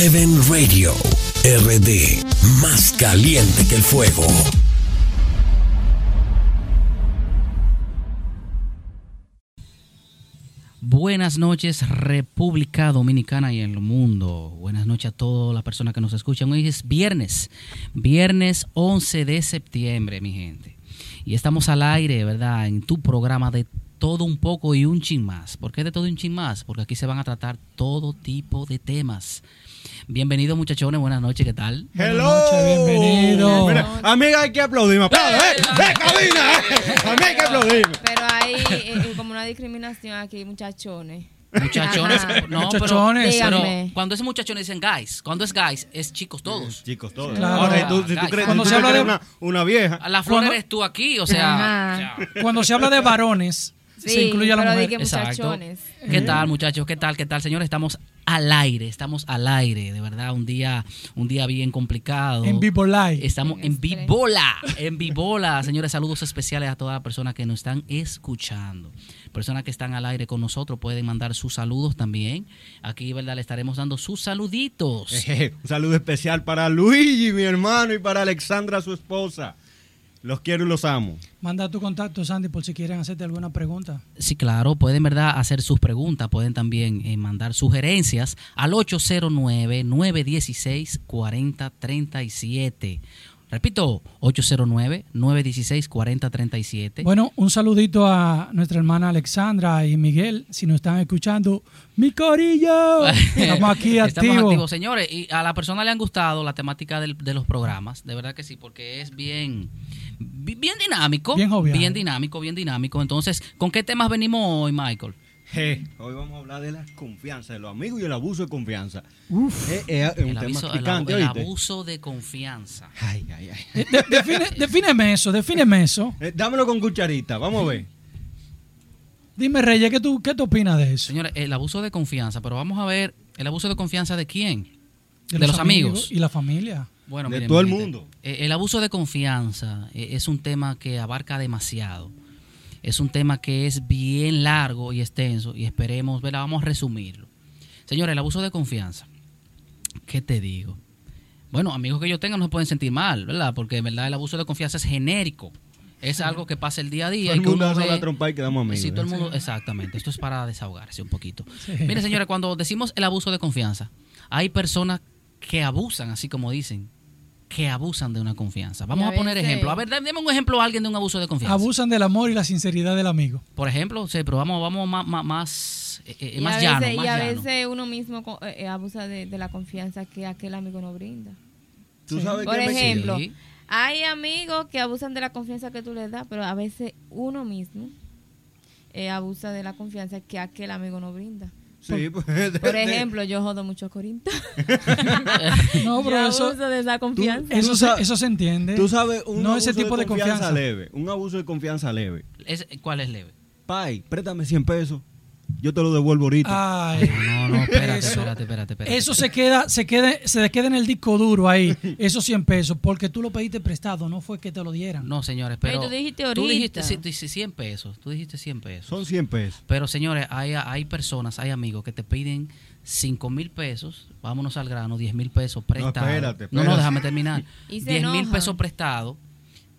Heaven Radio, RD, más caliente que el fuego. Buenas noches República Dominicana y el mundo. Buenas noches a todas las personas que nos escuchan. Hoy es viernes, viernes 11 de septiembre, mi gente. Y estamos al aire, ¿verdad? En tu programa de todo un poco y un chin más. ¿Por qué de todo un chin más? Porque aquí se van a tratar todo tipo de temas. Bienvenido muchachones, buenas noches, ¿qué tal? Hello. Bienvenido. Mira, amiga, hay que aplaudir. Aplaude, eh, eh, cabina, eh. A mí hay que aplaudir. Pero hay eh, como una discriminación aquí, muchachones. Muchachones, Ajá. no, Muchachones. pero, cuando es muchachones dicen guys, cuando es guys es chicos todos. Chicos, todos. Claro. Ahora, y tú, si tú Cuando crees, se si tú habla crees de- una, una vieja. La flor Cuando- eres tú aquí, o sea, Ajá. o sea, Cuando se habla de varones, se Sí, incluye a la pero mujer. que Exacto. ¿Qué tal, muchachos? ¿Qué tal? ¿Qué tal, señores? Estamos al aire, estamos al aire, de verdad, un día, un día bien complicado. En Vivo Live. Estamos en. Vibola, en Vibola. Señores, saludos especiales a todas las personas que nos están escuchando. Personas que están al aire con nosotros pueden mandar sus saludos también. Aquí, ¿verdad? Le estaremos dando sus saluditos. Un saludo especial para Luigi, mi hermano, y para Alexandra, su esposa. Los quiero y los amo. Manda tu contacto, Sandy, por si quieren hacerte alguna pregunta. Sí, claro, pueden verdad hacer sus preguntas, pueden también eh, mandar sugerencias al 809-916-4037. Repito, 809-916-4037. Bueno, un saludito a nuestra hermana Alexandra y Miguel, si nos están escuchando. ¡Mi corillo! Estamos aquí Estamos activos. activos, señores. Y a la persona le han gustado la temática del- de los programas, de verdad que sí, porque es bien, bi- bien dinámico. Bien jovial. Bien dinámico, bien dinámico. Entonces, ¿con qué temas venimos hoy, Michael? Hoy vamos a hablar de la confianza, de los amigos y el abuso de confianza. Uf. Eh, eh, es un El, tema aviso- el picante, el ¿oíste? abuso de confianza. Ay, ay, ay. De- define- defíneme eso, defíneme eso. Eh, dámelo con cucharita, vamos a ver. Dime, Reyes, ¿qué tú, qué tú opinas de eso? Señores, el abuso de confianza, pero vamos a ver, ¿el abuso de confianza de quién? de los amigos. Y la familia. Bueno, De miren, todo el mundo. el abuso de confianza es un tema que abarca demasiado. Es un tema que es bien largo y extenso y esperemos, ¿verdad? Vamos a resumirlo. Señores, el abuso de confianza. ¿Qué te digo? Bueno, amigos que yo tenga no se pueden sentir mal, ¿verdad? Porque en verdad el abuso de confianza es genérico. Es algo que pasa el día a día. Todo el mundo hace la trompa y quedamos amigos. Sí, todo el ¿eh? mundo, exactamente. Esto es para desahogarse un poquito. Mire, señores, cuando decimos el abuso de confianza, hay personas que abusan, así como dicen, que abusan de una confianza. Vamos a, a poner ejemplo. A ver, dame un ejemplo a alguien de un abuso de confianza. Abusan del amor y la sinceridad del amigo. Por ejemplo, sí, pero vamos, vamos más, más, más, eh, eh, Y más a llano, veces, más y a llano. veces uno mismo eh, eh, abusa de, de la confianza que aquel amigo no brinda. Tú sabes Por ejemplo, Sí. hay amigos que abusan de la confianza que tú les das, pero a veces uno mismo eh, abusa de la confianza que aquel amigo no brinda. Sí, pues, Por ejemplo, yo jodo mucho a Corinto. No, pero yo eso, abuso de esa confianza. eso, Tú se, sabes- eso se entiende. Tú sabes, un no abuso ese tipo de confianza. leve. Un abuso de confianza leve. Es- ¿Cuál es leve? Pai, préstame 100 pesos. Yo te lo devuelvo ahorita. Ay, No, no, espérate, Eso- espérate, espérate, espérate. eso se queda, se queda, se queda en el disco duro ahí, esos 100 pesos, porque tú lo pediste prestado, no fue que te lo dieran. No, señores, Pero pero... tú dijiste Tú ahorita. dijiste sí, tú dijiste 100 pesos. Tú dijiste 100 pesos. Son 100 pesos. Pero señores, hay, hay personas, hay amigos que te piden 5 mil pesos, vámonos al grano, 10 mil pesos prestados. espérate, No, no, espérate. déjame terminar. Y se 10 mil pesos prestados,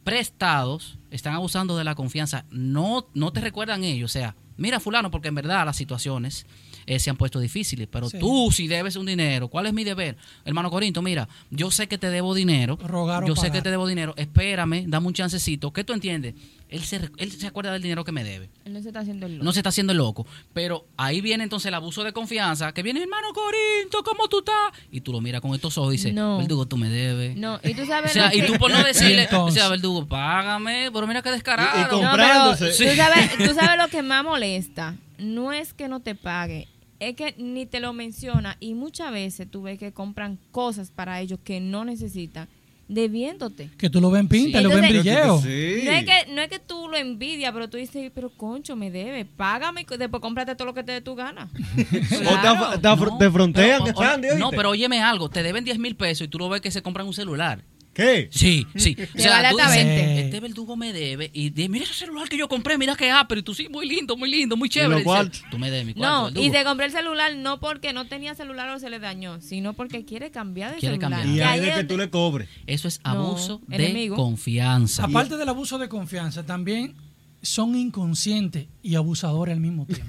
prestados, están abusando de la confianza. No, no te recuerdan ellos, o sea, mira fulano, porque en verdad las situaciones eh, se han puesto difíciles, pero Sí. tú si debes un dinero, ¿cuál es mi deber? Hermano Corinto, mira, yo sé que te debo dinero, Rogar o yo sé que te debo dinero, espérame, dame un chancecito, ¿qué tú entiendes? Él se, él se acuerda del dinero que me debe Él no se está haciendo el loco. no se está haciendo el loco. Pero ahí viene entonces el abuso de confianza, que viene, hermano Corinto, ¿cómo tú estás? Y tú lo miras con estos ojos y dices, No. Verdugo, tú me debes. No, y tú O sabes sea, lo y que- tú por no decirle, o sea, Verdugo, págame, pero mira qué descarado. Y- y No, comprándose. pero tú, sabes, tú sabes lo que más molesta. No es que no te pague, es que ni te lo menciona y muchas veces tú ves que compran cosas para ellos que no necesitan, debiéndote. Que tú lo ven pinta, Sí. lo ven Entonces- brilleo. Sí. No es, que, no es que tú lo envidias, pero tú dices, pero concho, me debe, págame y después cómprate todo lo que te dé tu gana. O te, Claro. af- te af- No, te frontean, pero- Sandy, No, pero óyeme algo, te deben 10 mil pesos y tú lo ves que se compran un celular. ¿Qué? Sí, sí. O Te sea, tú dices, 20. este verdugo me debe y mira ese celular que yo compré, mira qué Apple y tú sí, muy lindo, muy lindo, muy chévere. Dice, tú me debes mi cuarto, No, verdugo. y se compró el celular no porque no tenía celular o se le dañó, sino porque quiere cambiar de Quiere celular. cambiar. Y ahí hay de que tú le cobres. Eso es No, abuso de enemigo. confianza. Aparte del abuso de confianza, también son inconscientes y abusadores al mismo tiempo.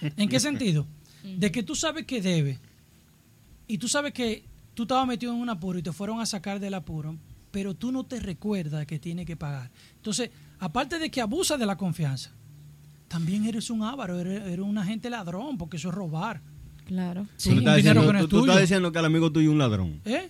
¿En qué sentido? De que tú sabes que debe y tú sabes que tú estabas metido en un apuro y te fueron a sacar del apuro, pero tú no te recuerdas que tienes que pagar. Entonces, aparte de que abusa de la confianza, también eres un avaro, eres, eres un agente ladrón, porque eso es robar. Claro. Sí, tú, estás diciendo, que no es tú- tú estás diciendo que el amigo tuyo es un ladrón. ¿Eh?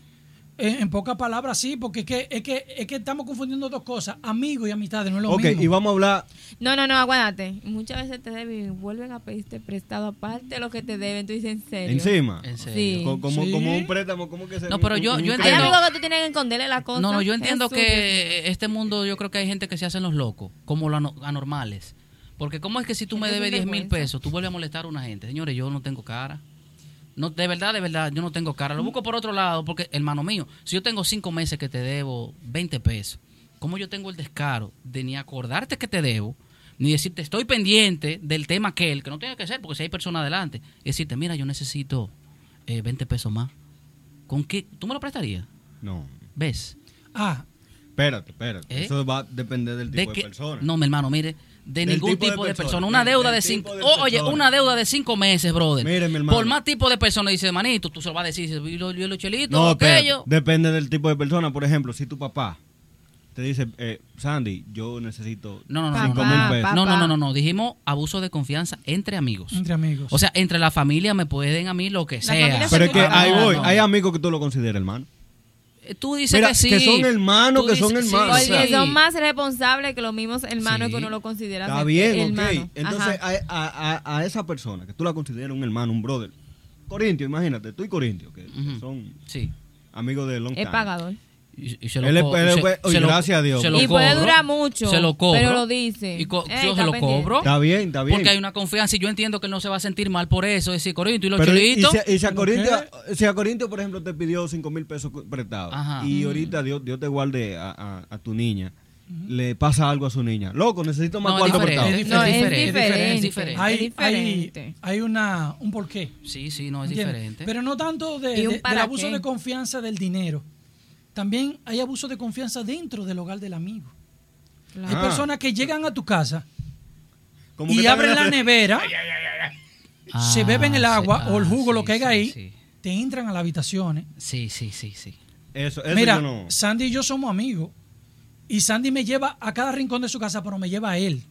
En, en pocas palabras, sí, porque es que, es, que, es que estamos confundiendo dos cosas, amigos y amistades, no es lo ok, mismo. y vamos a hablar. No, no, no, aguántate. Muchas veces te deben y vuelven a pedirte prestado aparte de lo que te deben. Tú dices, ¿en serio? Encima. En serio. Sí. Como, Sí. como un préstamo, como que se No, pero yo- un- yo un Hay entiendo- crédito. amigos que tú tienes que esconderle la cosa. No, no, yo entiendo Jesús. que este mundo, yo creo que hay gente que se hacen los locos, como los ano- anormales. Porque ¿cómo es que si tú me debes sin 10 mil pesos, tú vuelves a molestar a una gente? Señores, yo no tengo cara. No, de verdad, de verdad, yo no tengo cara. Lo busco por otro lado, porque, hermano mío, si yo tengo cinco meses que te debo 20 pesos, ¿cómo yo tengo el descaro de ni acordarte que te debo, ni decirte estoy pendiente del tema aquel, que no tiene que ser, porque si hay personas adelante, y decirte, mira, yo necesito eh, 20 pesos más? ¿Con qué? ¿Tú me lo prestarías? No. ¿Ves? Ah, Espérate, espérate. ¿Eh? Eso va a depender del de tipo de, que persona. no mi hermano mire de ningún tipo tipo, de de, persona. persona una deuda de cinco de oh, oye una deuda de cinco meses brother Mire, mi hermano. por más tipo de persona dice manito tú se lo vas a decir dice, yo, yo lo chelito No, aquello Depende del tipo de persona. Por ejemplo, si tu papá te dice, eh, Sandy, yo necesito no no no no cinco no, mil pesos. papá. no no no no no dijimos abuso de confianza entre amigos entre amigos. o sea entre la familia me pueden a mí lo que sea Pero es que Ah, ahí no, voy. no. Hay amigos que tú lo consideras hermano. Tú dices Mira, que sí que son hermanos, Tú que son sí, hermanos. Porque sí. son más responsables que los mismos hermanos Sí. que uno lo considera Está bien, hermano. ok. Entonces, a, a- a- esa persona que tú la consideras un hermano, un brother. Corintio, imagínate, tú y Corintio, que son sí amigos de long es time. pagador. Y, y se lo Él es- co- él es- se- oye, se lo- gracias a Dios. se lo Y puede cobro, durar mucho, se lo cobro pero lo dice. y co- Ey, yo se lo pendiente. cobro Está bien, está bien. Porque hay una confianza y yo entiendo que él no se va a sentir mal por eso. Es decir, Corintio y los Pero y, si, y si a ¿Pero Corintio, qué? si a Corintio, por ejemplo, te pidió 5 mil pesos prestados y ahorita Dios, Dios te guarde a, a- a tu niña, le pasa algo a su niña. Loco, necesito más No, cuarto diferente, prestado. es No, es diferente, diferente. es diferente. hay, diferente. hay una, un porqué. Sí, sí, no es ¿entiendes? diferente. Pero no tanto de- ¿Y un de- del abuso qué? de confianza del dinero. También hay abuso de confianza dentro del hogar del amigo. Claro. Hay Ah. personas que llegan a tu casa Como y abren en la nevera, se Ah, beben el agua ah, o el jugo, lo que haya sí, ahí, Sí, te entran a las habitaciones. sí, sí, sí. sí. Eso, eso Mira, yo no. Sandy y yo somos amigos. Y Sandy me lleva a cada rincón de su casa, pero me lleva a él.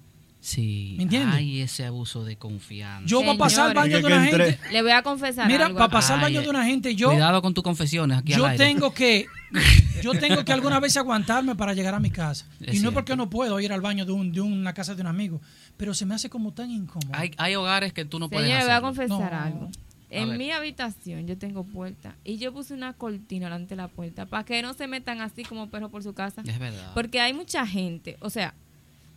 Sí, ¿Me entiendes? Hay ese abuso de confianza. Yo para pasar al baño de una gente. Le voy a confesar Mira, algo. para pasar al Ay, baño de una gente, yo, Cuidado con tus confesiones aquí al yo aire. tengo que yo tengo que alguna vez aguantarme para llegar a mi casa. Es y no es cierto. porque no puedo ir al baño de, un- de una casa de un amigo, pero se me hace como tan incómodo. Hay, hay hogares que tú no puedes Señor, le voy a confesar No. algo. En mi habitación yo tengo puerta y yo puse una cortina delante de la puerta para que no se metan así como perros por su casa. Es verdad. Porque hay mucha gente, o sea,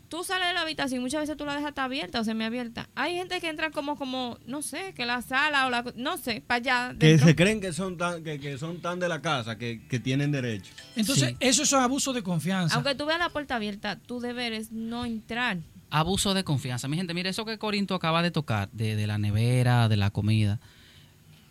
tú sales de la habitación y muchas veces tú la dejas abierta o semiabierta. Hay gente que entra como, como, no sé, que la sala o la, no sé, para allá. Que dentro. se creen que son tan, que, que son tan de la casa que, que tienen derecho. Entonces, Sí. eso es abuso de confianza. Aunque tú veas la puerta abierta, tu deber es no entrar. Abuso de confianza. Mi gente, mire, eso que Corinto acaba de tocar, de, de la nevera, de la comida.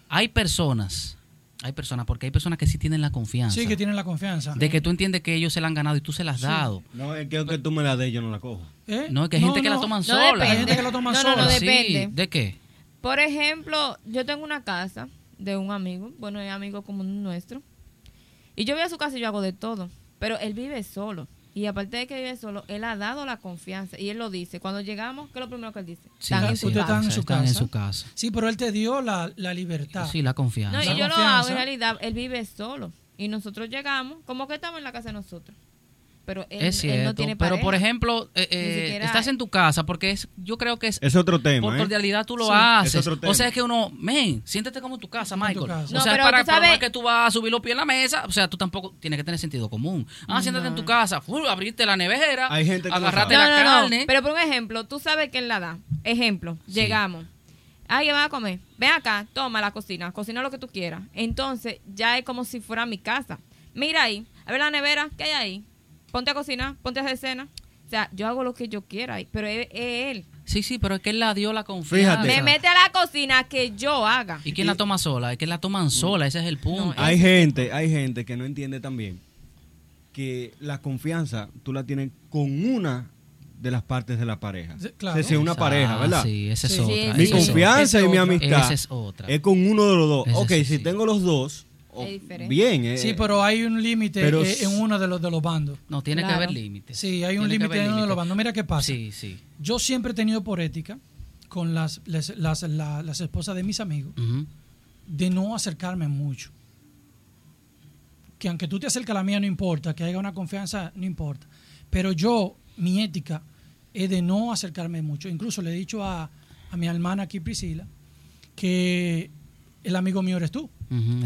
Hay personas, hay personas, porque hay personas que sí tienen la confianza. sí, que tienen la confianza. De que tú entiendes que ellos se la han ganado y tú se las has dado. No, es que aunque tú me la des, yo no la cojo. ¿Eh? No, es que hay gente que la toman No sola. depende. Hay gente que la toma no, sola. No, no, Sí, depende. ¿De qué? Por ejemplo, yo tengo una casa de un amigo, bueno, es amigo común nuestro, y yo voy a su casa y yo hago de todo, pero él vive solo. Y aparte de que vive solo, él ha dado la confianza. Y él lo dice. Cuando llegamos, ¿qué es lo primero que él dice? Sí, Están en su casa. están en su están en casa. su casa. Sí, pero él te dio la, la libertad. Sí, la confianza. No, y La yo lo hago en realidad. Él vive solo. Y nosotros llegamos, como que estamos en la casa de nosotros. Pero él, es él cierto. no tiene pero, pareja. por ejemplo, eh, eh, estás en tu casa porque es, yo creo que es Es otro tema. por ¿eh? cordialidad tú lo Sí, haces. es otro tema. O sea, es que uno, men, siéntete como en tu casa, tu Michael. casa. O No, sea, pero para sabes- es que tú vas a subir los pies en la mesa. O sea, tú tampoco tienes que tener sentido común. Ah, siéntate en tu casa, fu, abrirte la nevera, Hay gente que sabe. la no, no, no. carne. Pero por un ejemplo, tú sabes que él la da. Ejemplo, Sí. llegamos. Ay, ¿qué vas a comer? Ven acá, toma la cocina, cocina lo que tú quieras. Entonces, ya es como si fuera mi casa. Mira ahí, A ver la nevera, ¿qué hay ahí? Ponte a cocinar, ponte a hacer cena. O sea, yo hago lo que yo quiera, ahí, pero es, es él. Sí, sí, pero es que él la dio la confianza. Fíjate. Me mete a la cocina que yo haga. ¿Y quién la toma sola? Es que la toman sola, ese es el punto. Hay gente, hay gente que no entiende también que la confianza tú la tienes con una de las partes de la pareja. Sí, claro. Es decir, una pareja, ¿verdad? Sí, esa es Sí. otra. Mi esa es confianza y mi amistad Esa es otra. es con uno de los dos. Esa ok, si sí. tengo los dos, bien. eh, Sí, pero hay un límite eh, en uno de los, de los bandos. No, tiene Claro. que haber límites. Sí, hay un límite en uno de los bandos. Mira qué pasa. Sí, sí. Yo siempre he tenido por ética con las, las, las, la- las esposas de mis amigos de no acercarme mucho. Que aunque tú te acerques a la mía no importa, que haya una confianza no importa. Pero yo, mi ética es de no acercarme mucho. Incluso le he dicho a, a mi hermana aquí, Priscila, que el amigo mío eres tú.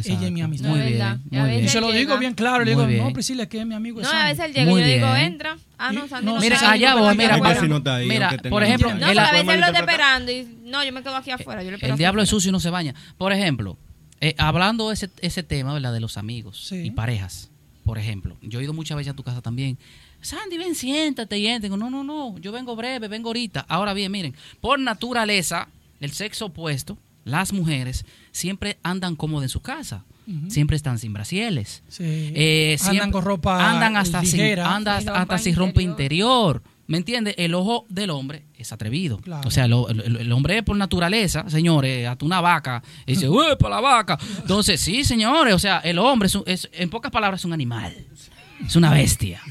Ella es mi amistad. Muy bien. Y se lo digo bien claro, le digo, no. Priscila, es que es mi amigo. es No, a Sandy". veces él llega y yo digo, entra. Ah, no, Sandy no, Mira, allá voy, mira, no está ahí, Mira, por ejemplo, 20 No, pero a el- veces él lo está esperando y no, yo me quedo aquí afuera. Yo le El diablo es sucio y no se baña. Por ejemplo, eh, hablando de ese, ese tema, ¿verdad? De los amigos Sí. y parejas. Por ejemplo, yo he ido muchas veces a tu casa también. Sandy, ven, siéntate y entra. Digo, No, no, no, yo vengo breve, vengo ahorita. Ahora bien, miren, por naturaleza, el sexo opuesto, las mujeres, siempre andan cómodas en su casa. Siempre están sin brasieles. Sí. Eh, andan siempre- con ropa andan hasta ligera. sin, anda Sin hasta, ropa sin rompa interior. ¿Me entiendes? El ojo del hombre es atrevido. Claro. O sea, el, el hombre por naturaleza, señores, hasta una vaca, y dice, ¡uy, para la vaca! Entonces, sí, señores, o sea, el hombre, es, un- es- en pocas palabras, es un animal. Es una bestia.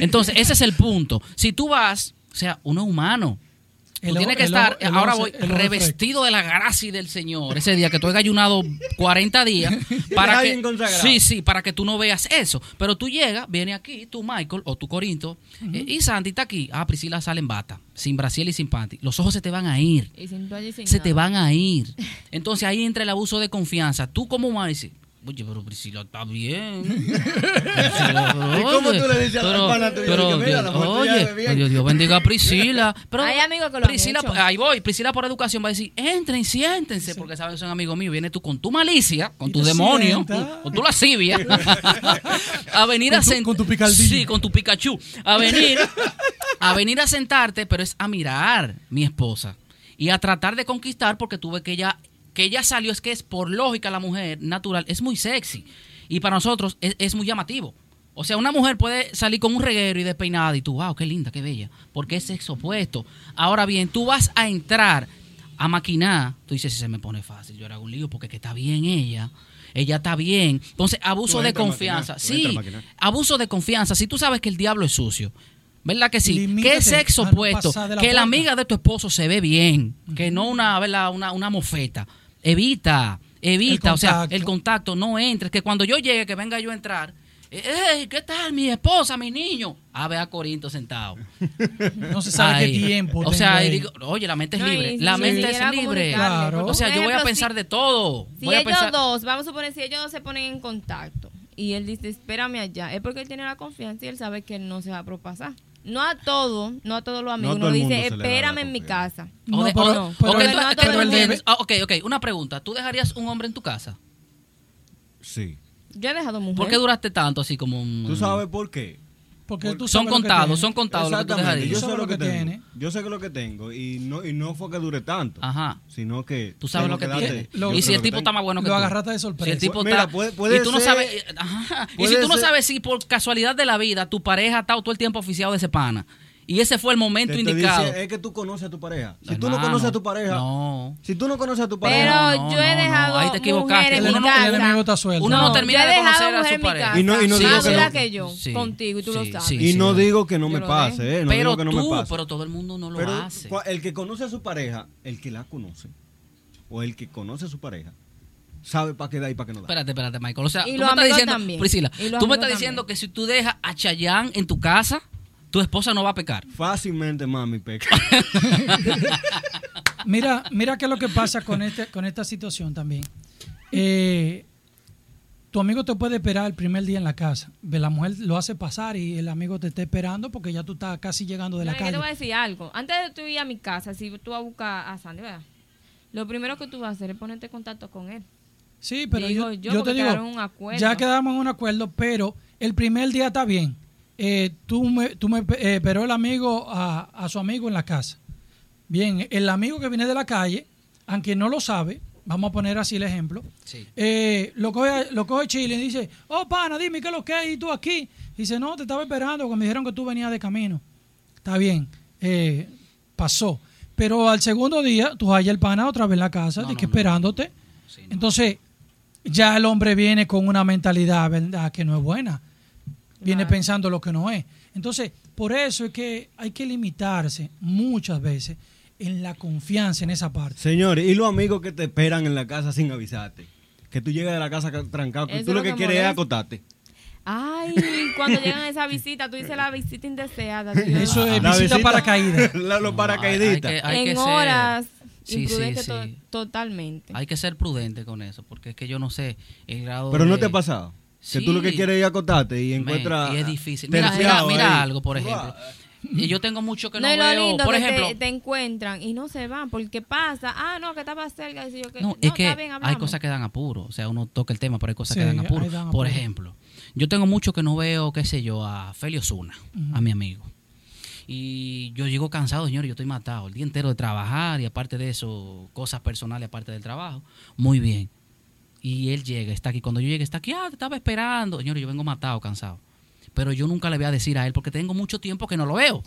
Entonces, ese es el punto. Si tú vas, o sea, uno es humano. Tú El tienes ojo- que el estar, el ahora voy, revestido de la gracia y del Señor. Ese día que tú has ayunado 40 días para que, sí, sí, para que tú no veas eso. Pero tú llegas, viene aquí, tú Michael o tú Corinto, eh, y Santi está aquí. Ah, Priscila sale en bata, sin brasil y sin panty. Los ojos se te van a ir. Y sin y sin Se nada. te van a ir. Entonces ahí entra el abuso de confianza. Tú como dices, oye, pero Priscila está bien. Priscila, pero, ¿Y cómo tú le dices a la pero- pana tuya? pero, Que mira, Dios- la oye. Dios, Dios bendiga a Priscila. Pero Hay amigos que lo han Priscila, hecho. ahí voy. Priscila por educación va a decir, entren, siéntense, porque saben que son amigos míos. Viene tú con tu malicia, con tu demonio, con, con tu lascivia, a venir Con a sentar. con tu picardillo. Sí, con tu Pikachu. A venir, a venir a sentarte, pero es a mirar mi esposa y a tratar de conquistar porque tú ves que ella que ella salió es que es por lógica la mujer natural es muy sexy y para nosotros es, es muy llamativo o sea una mujer puede salir con un reguero y despeinada y tú wow qué linda qué bella porque es sexo opuesto ahora bien tú vas a entrar a maquinar tú dices si se me pone fácil yo era un lío porque que está bien ella ella está bien entonces abuso de confianza sí abuso de confianza si tú sabes que el diablo es sucio ¿Verdad que sí? Limítate ¿Qué sexo opuesto? la Que la amiga de tu esposo se ve bien, que no una, ¿verdad? una, una mofeta. Evita, evita, o sea, el contacto, no entres. Que cuando yo llegue, que venga yo a entrar, ¡Ey, qué tal mi esposa, mi niño! A ver a Corinto sentado. No se sabe qué tiempo. O sea, y digo, oye, la mente es No, y libre. La mente es libre. Claro. O sea, yo voy a pensar si- de todo. Si voy a ellos pensar, dos, vamos a suponer, si ellos dos se ponen en contacto y él dice, espérame allá, es porque él tiene la confianza y él sabe que él no se va a propasar. No a todo, no a todos los amigos. todo Uno el mundo dice, espérame en mi casa. No, o de- pero- o- no, o pero que el- tú- no que todo tú el mundo. entiendes- ah, ok, ok, una pregunta. ¿Tú dejarías un hombre en tu casa? Sí. Yo he dejado mujer. ¿Por qué duraste tanto así como un... ¿Tú sabes por qué? Porque tú Son lo contados, son contados lo que tú Exactamente, dejarías. yo sé lo que lo tiene. Yo sé que lo que tengo y no y no fue que dure tanto, Ajá. sino que Tú sabes lo que tiene. lo- y si lo el tipo está más bueno que Lo tú. agarraste de sorpresa. Si el tipo está... y tú no sabes... ajá. Y si tú no sabes si por casualidad de la vida tu pareja ha estado todo el tiempo oficiado de ese pana. Y ese fue el momento Te indicado. es que tú conoces a tu pareja. Si tú no conoces a tu pareja, No. si tú no conoces a tu Pero pareja, no, yo no, he no, dejado ahí te equivocaste. Uno mi no-. Uno no No, termina de conocer a su pareja. Y no- y no más digo que no- que yo, Sí, contigo, y tú lo sí, sabes. sí, y no sí. digo que no me pase, eh, no pero digo que no tú, me pase. pero todo el mundo no lo Pero hace. el que conoce a su pareja, el que la conoce, o el que conoce a su pareja, sabe para qué da y para qué no da. Espérate, espérate, Michael. O sea, Y tú me estás diciendo, también. Priscila, tú me estás diciendo también. que si tú dejas a Chayanne en tu casa, tu esposa no va a pecar. Fácilmente, mami, peca. Mira, mira qué es lo que pasa con este, con esta situación también. Eh, tu amigo te puede esperar el primer día en la casa. Ve, La mujer lo hace pasar y el amigo te está esperando porque ya tú estás casi llegando de No, la que te voy a decir algo. Antes de tú ir a mi casa, si tú vas a buscar a Sandy, ¿verdad? Lo primero que tú vas a hacer es ponerte en contacto con él. Sí, pero Digo yo, yo, te digo, un acuerdo. ya quedamos en un acuerdo, pero el primer día está bien. Eh, tú me, tú me eh, esperó el amigo a, a su amigo en la casa. Bien, el amigo que viene de la calle, aunque no lo sabe, vamos a poner así el ejemplo, Sí. eh, lo, coge, lo coge Chile y dice, oh, pana, dime qué es lo que hay y tú aquí. Dice, no, te estaba esperando porque me dijeron que tú venías de camino. Está bien, eh, pasó. Pero al segundo día, tú hallas el pana otra vez en la casa, No, de no, que no. esperándote. Sí. Entonces, ya el hombre viene con una mentalidad, ¿verdad?, que no es buena. Viene Claro. pensando lo que no es. Entonces, por eso es que hay que limitarse muchas veces en la confianza en esa parte. Señores, ¿y los amigos que te esperan en la casa sin avisarte? Que tú llegas de la casa ca- trancado, que tú lo que que quieres es acotarte. Ay, cuando llegan a esa visita, tú dices la visita indeseada. Eso es La visita paracaídas. la- los No, paracaidistas. hay- que- hay en ser- horas Sí, sí, imprudente sí. to- totalmente. Hay que ser prudente con eso, porque es que yo no sé el grado Pero no te ha pasado. Que Sí. tú lo que quieres es acotarte y encuentras. y es difícil. Mira, algo, por ejemplo. Y yo tengo mucho que no, no, lo veo. lindo Por que ejemplo, te, te encuentran y no se van porque pasa, ah, no, que estaba cerca. y yo que, No, es que está bien, hay cosas que dan apuro. O sea, uno toca el tema, pero hay cosas Sí, que dan apuro. dan Por apuro. ejemplo, yo tengo mucho que no veo, qué sé yo, a Felio Zuna, a mi amigo. Y yo llego cansado, señor, yo estoy matado. El día entero de trabajar y aparte de eso, cosas personales aparte del trabajo. Muy bien. Y él llega, está aquí. Cuando yo llegue, está aquí, ah, te estaba esperando. Señor, yo vengo matado, cansado. Pero yo nunca le voy a decir a él porque tengo mucho tiempo que no lo veo.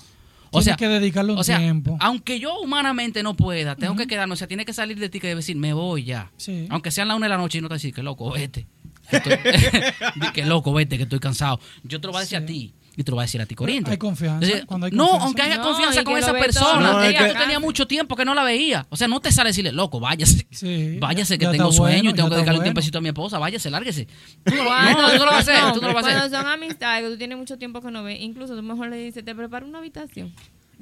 O Tienes sea, que dedicarle un o sea, tiempo. aunque yo humanamente no pueda, tengo que quedarme, o sea, tiene que salir de ti que decir, me voy ya. Sí. Aunque sean la una de la noche y no te decir, que loco, vete. Que estoy- Di que loco, vete, que estoy cansado. Yo te lo voy a decir Sí. a ti y te lo voy a decir a ti, Corinto. Hay confianza, Entonces, cuando hay no, confianza. aunque haya No, confianza y con que esa persona. los Ella, yo tenía mucho tiempo que no la veía. O sea, no te sale decirle, loco, váyase. Sí, váyase ya- que tengo sueño bueno, y tengo que dedicarle un bueno. tiempecito a mi esposa. Váyase, lárguese. Tú no, Cuando no, tú no lo vas a hacer. Tú no lo vas a Cuando hacer. son amistades que tú tienes mucho tiempo que no ves, incluso tú mejor le dices, te preparo una habitación.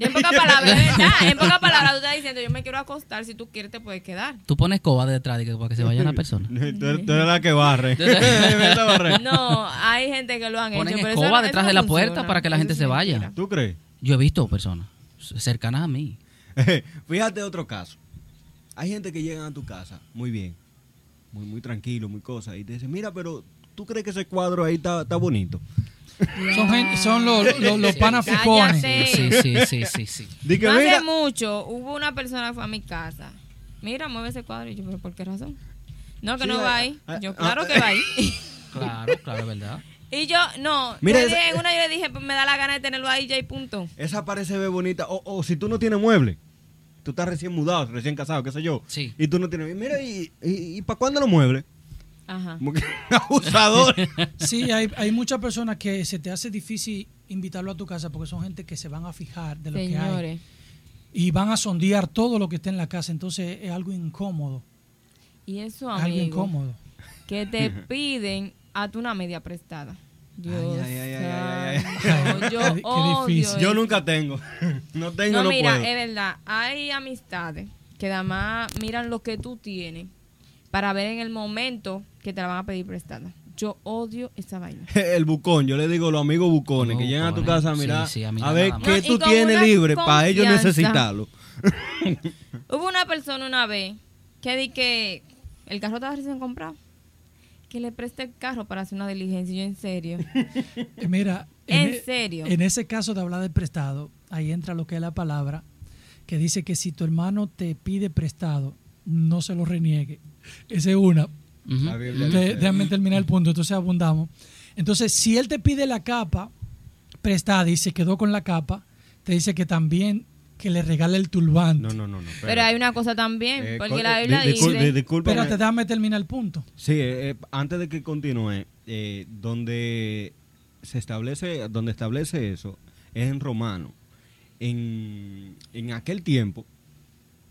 En pocas palabras, en pocas palabras tú estás diciendo, yo me quiero acostar, si tú quieres te puedes quedar. Tú pones coba detrás de que, para que se vaya la persona. Tú, eres- tú eres la que barre. No, hay gente que lo han Ponen hecho. eso escoba eso detrás no de la funciona. puerta para que la Eso gente se vaya. mentira. ¿Tú crees? Yo he visto personas cercanas a mí. Fíjate otro caso. Hay gente que llega a tu casa muy bien, muy, muy tranquilo, muy cosa, y te dice, mira, pero ¿tú crees que ese cuadro ahí está, está bonito? Son, gente- son los, los, los panaficones. Cállate. Sí, sí, sí, sí, sí. No mira, hace mucho hubo una persona que fue a mi casa. Mira, mueve ese cuadro. Y yo, ¿pero por qué razón? No, que Sí, no va ahí. ah, Yo, ah, claro ah, que va ahí. Claro, claro, verdad. y yo, no. Mira, esa- en una yo le dije, pues me da la gana de tenerlo ahí ya y punto. esa parece ver bonita. O, o si tú no tienes mueble, tú estás recién mudado, recién casado, qué sé yo. Sí. Y tú no tienes. Mira, ¿y, y, para cuándo los muebles? Ajá. Abusador. Sí, hay, hay muchas personas que se te hace difícil invitarlo a tu casa porque son gente que se van a fijar de lo que hay y van a sondear todo lo que está en la casa. Entonces es algo incómodo. Y eso, Es algo amigo, incómodo. que te piden a tu una media prestada. Dios Ay, ay, ay, ay, ay, ay. santo, Qué- yo qué odio difícil. Yo nunca tengo. No tengo, No, no, mira, puedo. es verdad. Hay amistades que además miran lo que tú tienes para ver en el momento que te la van a pedir prestada. Yo odio esa vaina. El bucón, yo le digo los amigos bucones que llegan a tu casa a mirar, Sí, sí, a ver qué No, tú tienes libre para ellos necesitarlo. Hubo una persona una vez que di que el carro estaba recién comprado. Que le preste el carro para hacer una diligencia. Yo, en serio. Eh, Mira, ¿En e- serio? En ese caso de hablar de prestado, ahí entra lo que es la palabra que dice que si tu hermano te pide prestado, no se lo reniegue. Esa es una. De- déjame terminar el punto, entonces abundamos. Entonces, si él te pide la capa prestada y se quedó con la capa, te dice que también que le regale el turbante. No, no, no. no Pero hay una cosa también. Eh, porque la di- Biblia discul- dice. di- discúlpame. Espérate, déjame terminar el punto. Sí, eh, eh, antes de que continúe, eh, donde se establece, donde establece eso es en Romano. En, en aquel tiempo,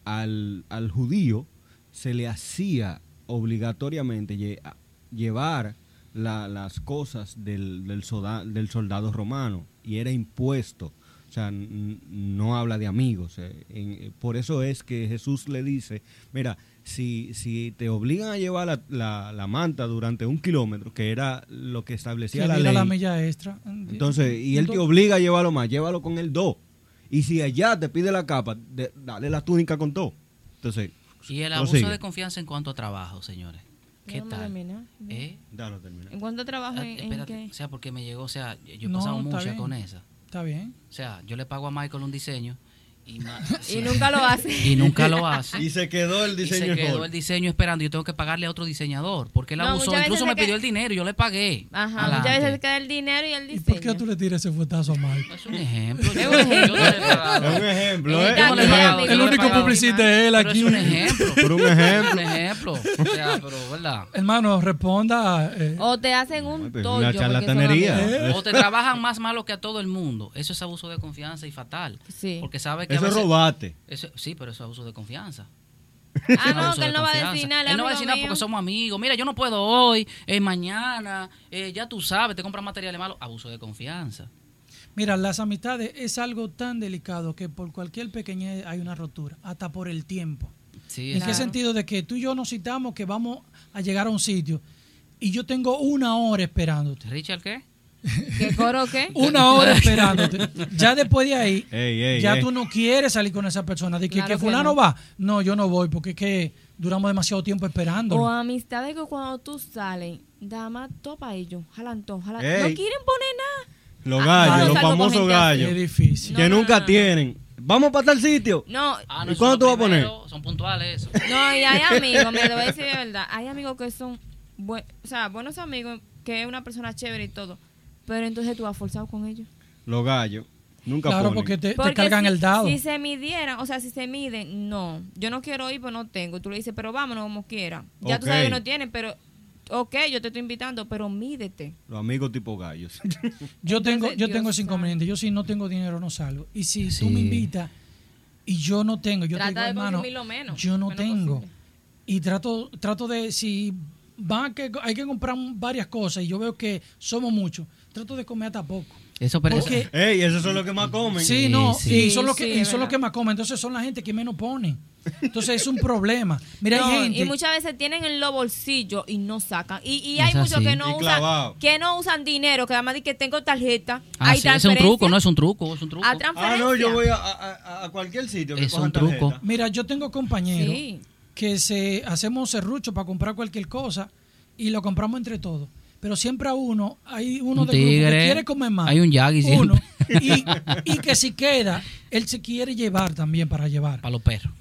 al, al judío se le hacía obligatoriamente lle- llevar la- las cosas del, del, soda- del soldado romano y era impuesto. O sea, no habla de amigos. eh, en- eh, por eso es que Jesús le dice, mira, si, si te obligan a llevar la, la- la manta durante un kilómetro, que era lo que establecía Que la ley, la milla extra. entonces, y él te obliga a llevarlo más, llévalo con el do. Y si allá te pide la capa, de- dale la túnica con todo. Entonces, Y el abuso prosigue. de confianza en cuanto a trabajo, señores. ¿Qué Déjame tal? terminar. ¿Eh? Termina. ¿En cuánto trabajo Ah, en, en espérate, qué? o sea, porque me llegó, o sea, yo he No, pasado bien. con esa. Está bien. O sea, yo le pago a Michael un diseño y, Y nunca lo hace. y nunca lo hace. Y se quedó el Y diseño se quedó mejor. el diseño esperando. Yo tengo que pagarle a otro diseñador. Porque él No, abusó. Incluso me que- pidió el dinero y yo le pagué. Ajá, Adelante. muchas veces queda el dinero y el ¿Y diseño. por qué tú le tiras ese fuetazo a Mike? Es un ejemplo. Es yo- un ejemplo. Es un ejemplo, Eh, El único publicista es él Pero es aquí. un ejemplo. Por un Es ejemplo. un ejemplo. O sea, pero, ¿verdad? Hermano, responda. eh, O te hacen un tollo. una charlatanería. ¿Eh? O te trabajan más malo que a todo el mundo. Eso es abuso de confianza y fatal. Sí. Porque sabe que Eso robate. Eso- sí, pero eso es abuso de confianza. Ah, no, que él no va a decir nada. Él no va a decir nada porque somos amigos. Mira, yo no puedo hoy, eh, mañana, eh, ya tú sabes, te compras materiales malos. Abuso de confianza. Mira, las amistades es algo tan delicado que por cualquier pequeñez hay una rotura, hasta por el tiempo. Sí, ¿En es- qué sentido? De que tú y yo nos citamos que vamos a llegar a un sitio y yo tengo una hora esperándote. ¿Richard qué? ¿Qué coro qué? Una hora esperándote. Ya después de ahí, Ey, ey, ya ey. tú no quieres salir con esa persona. De que, Claro que que fulano no. va. No, yo no voy porque es que duramos demasiado tiempo esperando. O amistades que cuando tú sales, dama, topa ellos, jalan todo, jalan. No quieren poner nada. Los Ah, gallos, los famosos gallos. es difícil. No, que no, nunca no, no. tienen. Vamos para tal sitio. No, Ah, ¿Y cuándo tú vas a poner? Son puntuales eso. no, y hay amigos, me lo voy a decir de verdad, hay amigos que son, o sea, buenos amigos, que es una persona chévere y todo, pero entonces tú has forzado con ellos. Los gallos. Nunca Claro, ponen. porque te, te Porque cargan si, el dado. Si se midieran, o sea, si se miden, no. Yo no quiero ir, pues no tengo. Y tú le dices, pero vámonos como quiera. Ya tú sabes que no tienen, pero, ok, yo te estoy invitando, pero mídete. Los amigos tipo gallos. Yo tengo, Entonces, yo Dios tengo ese inconveniente. Yo si no tengo dinero no salgo. Y si Sí. tú me invitas y yo no tengo, yo te Trata digo, de hermano, consumir lo menos, yo no menos tengo. posible. Y trato, trato de, si van a que hay que comprar varias cosas y yo veo que somos muchos, trato de comer hasta poco. Eso, pero Porque- eso- Ey, esos son los que más comen. Sí, no, sí. y son los que, Sí, y es son los que más comen, entonces son la gente que menos ponen. Entonces es un problema. Mira, No, hay gente. y muchas veces tienen en los bolsillos y no sacan. Y, y hay muchos que no usan que no usan dinero, que además de que tengo tarjeta. Ah, hay sí, es un truco, no es un truco, es un truco. a Ah, no, yo voy a, a- a- a cualquier sitio que Es un truco. tarjeta. Mira, yo tengo compañeros Sí. que se hacemos serrucho para comprar cualquier cosa y lo compramos entre todos. Pero siempre a uno, hay uno Un del grupo que tigre, quiere comer más. hay un yagui siempre. Uno. Y, y que si queda, él se quiere llevar también para llevar. Para los perros.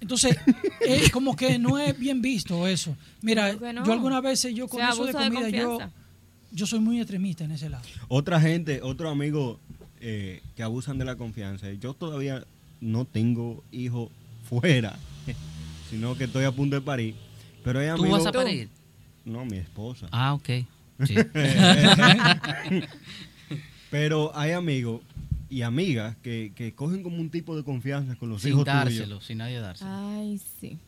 Entonces, es como que no es bien visto eso. Mira, no. yo algunas veces, yo con O sea, eso de comida, yo, yo soy muy extremista en ese lado. Otra gente, otro amigo eh, que abusan de la confianza. Yo todavía no tengo hijos fuera, sino que estoy a punto de parir. Pero hay ¿Tú amigos... vas a parir? No, mi esposa. Ah, ok. Sí. Pero hay amigos y amigas que, que cogen como un tipo de confianza con los sin hijos dárselo, tuyos. sin nadie dárselo. Ay, sí.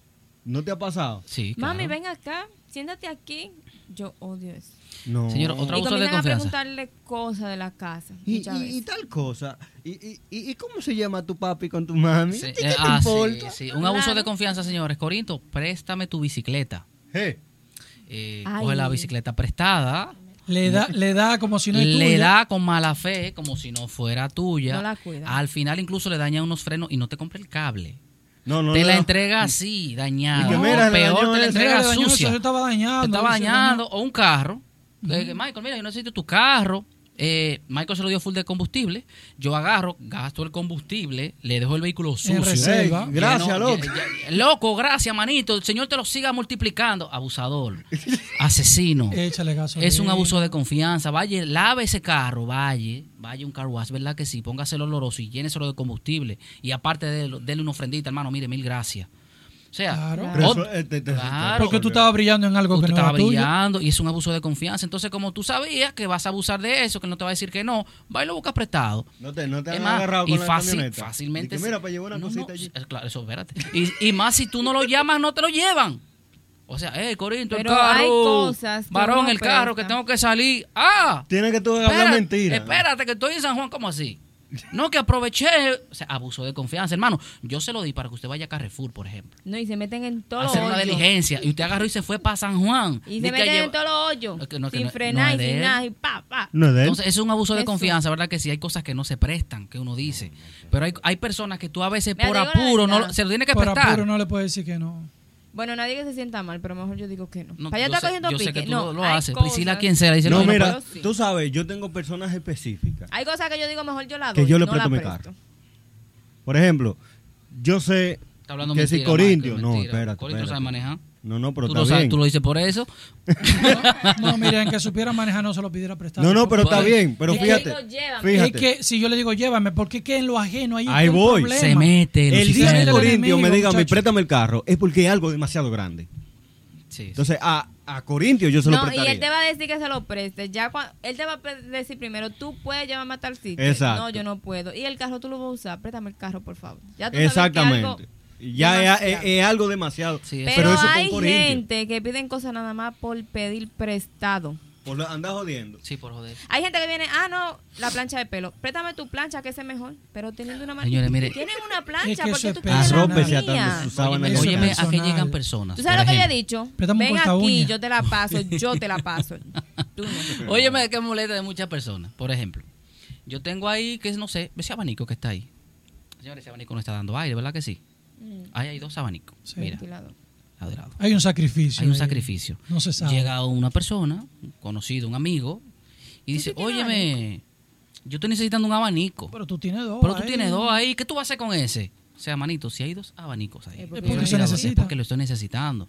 ¿No te ha pasado? Sí, Mami, ven acá, siéntate aquí. Yo odio eso. No. Señor, otra- Y abuso de comienzan a confianza. preguntarle cosas de la casa. Y, muchas y- y tal cosa. ¿Y, y, cómo se llama tu papi con tu mami? Sí, ¿A ti ¿Qué eh, te ah, sí, importa? sí. Un abuso Claro. de confianza, señores. Corinto, préstame tu bicicleta. Je. Eh, coge la bicicleta prestada, Le da, le da como si no es le tuya. da con mala fe, como si no fuera tuya. No la cuida. Al final incluso le daña unos frenos y no te compra el cable. No, no, te no. la entrega así, dañada. Mira, le Peor dañó te la. Mira, entrega dañó sucia. se estaba dañando. te estaba dañando. O un carro. Michael, mira, yo necesito tu carro. Eh, Michael se lo dio full de combustible. Yo agarro, gasto el combustible, le dejo el vehículo sucio. reserva. Gracias, loco. ya- ya- loco, gracias, manito. El Señor te lo siga multiplicando. Abusador, asesino. Échale gasolina. Es un abuso de confianza. Vaya, lave ese carro, vaya, vaya un car wash, ¿verdad que sí? Póngaselo oloroso y lléneselo de combustible. Y aparte de dele una ofrendita, hermano, mire, mil gracias. O sea, Claro. Eso, eh, te- te- Claro. Porque tú estabas brillando en algo que no estaba era tuyo. brillando y es un abuso de confianza. Entonces, como tú sabías que vas a abusar de eso, que no te va a decir que no, va y lo buscas prestado. No te, no te han más, agarrado y con la fácil- camioneta. fácilmente. Y que mira, para llevar una No, cosita no, allí. claro, eso, espérate. Y, y más si tú no lo llamas, no te lo llevan. O sea, eh, Corinto, Pero el carro. hay cosas Varón, el carro, que tengo que salir. ¡Ah! Tienes que tú hablar mentira. Espérate, que estoy en San Juan, ¿cómo así? No, que aproveché. O sea, abuso de confianza. Hermano, yo se lo di para que usted vaya a Carrefour, por ejemplo. No, y se meten en los hacer una hoyos. diligencia. Y usted agarró y se fue para San Juan. Y se meten lleva- en todos los hoyos. Es que no, sin no- frenar y sin nada. Y pa, pa. No es de él. Entonces, es un abuso de Eso. confianza, ¿verdad? Que sí, hay cosas que no se prestan, que uno dice. Pero hay, hay personas que tú a veces Mira, por apuro no, se lo tienes que Por prestar. apuro no le puedes decir que no. Bueno, nadie que se sienta mal, pero mejor yo digo que no. No, Para allá está sé- cogiendo yo sé pique. que tú no, lo- haces. Priscila, quien sea, dice, No, no, no mira, sí. tú sabes, yo tengo personas específicas. Hay cosas que yo digo mejor yo la doy. Que yo le no presto mi carro. Por ejemplo, yo sé Está hablando que mentira, si Corintio, no, mentira. espérate, Corintio sabe manejar. No, no, pero Tú está lo, sabes, bien. tú lo dices por eso. No, no, miren, que supiera manejar no se lo pidiera prestado. No, no, pero está Pues, bien, pero yo fíjate. digo, llévame. Fíjate. Es que si yo le digo llévame, porque que en lo ajeno ahí Ahí voy. problema. Se mete. El día que el Corintio me diga, me préstame el carro, es porque es algo demasiado grande. Sí, sí. Entonces, a, a Corintio yo se lo No, y prestaría. él te va a decir que se lo preste. Ya cua- él te va a decir primero, tú puedes llevarme a tal sitio. Exacto. No, yo no puedo. Y el carro tú lo vas a usar. Préstame el carro, por favor. Ya tú sabes que Exactamente. algo ya es, demasiado. es- es algo demasiado. Sí, Pero, pero eso con hay gente que piden cosas nada más por pedir prestado. Por lo- anda jodiendo. Sí, por joder. Hay gente que viene, ah, no, la plancha de pelo. Préstame tu plancha, que es mejor. Pero teniendo una. Señores, mire. Tienen una Es plancha, que porque tú es tienes la mía. Óyeme, óyeme, a qué llegan personas. ¿Tú sabes lo que yo he dicho? Préstame Ven aquí, uña. yo te la paso, yo te la paso. Tú no. Óyeme, que molesta de muchas personas. Por ejemplo, yo tengo ahí, que no sé, ese abanico que está ahí. Señores, ese abanico no está dando aire, ¿verdad que sí? Mm, Ahí hay dos abanicos. Sí. Mira, lado lado. Hay un sacrificio. Hay un ahí. sacrificio. No se sabe. Llega una persona, un conocido, un amigo, y dice, óyeme, yo estoy necesitando un abanico. Pero tú tienes dos. Pero tú ahí. tienes dos ahí, ¿qué tú vas a hacer con ese? O sea, manito, si hay dos abanicos ahí. Es porque se necesita. Es porque lo estoy necesitando.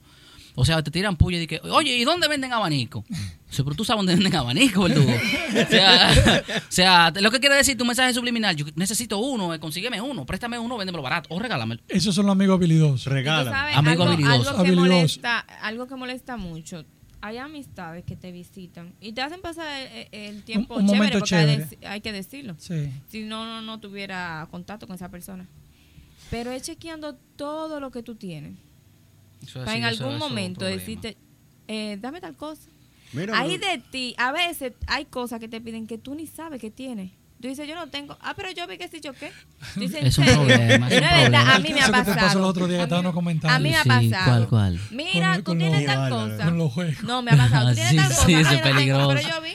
O sea, te tiran puya y dicen, oye, ¿y dónde venden abanico? Dice, pero tú sabes dónde venden abanico, verdugo. O sea, o sea, lo que quiere decir tu mensaje subliminal, yo necesito uno, eh, consígueme uno, préstame uno, véndemelo barato o regálamelo. Esos son los amigos habilidosos. Regala. sabes, Amigo algo, que Habilidoso. molesta, algo que molesta mucho. Hay amistades que te visitan y te hacen pasar el, el tiempo Un- un chévere porque chévere. hay que decirlo. Sí. Si no, no, no tuviera contacto con esa persona. Pero es chequeando todo lo que tú tienes. Eso es en algún eso momento decirte, eh, dame tal cosa. Mira, Ahí de ti, a veces hay cosas que te piden que tú ni sabes que tienes. Tú dices, yo no tengo. Ah, pero yo vi que sí dices, ¿en Es un problema, es un. A mí me ha Eso que te pasó pasado. el otro día que A mí-. A me ha Sí, pasado. ¿cuál, cuál? Mira, Con- tú con tienes tal cosa. No, me ha pasado. Tú tienes Sí, tal sí, cosa. eso Ah, es yo peligroso. Pero yo vi.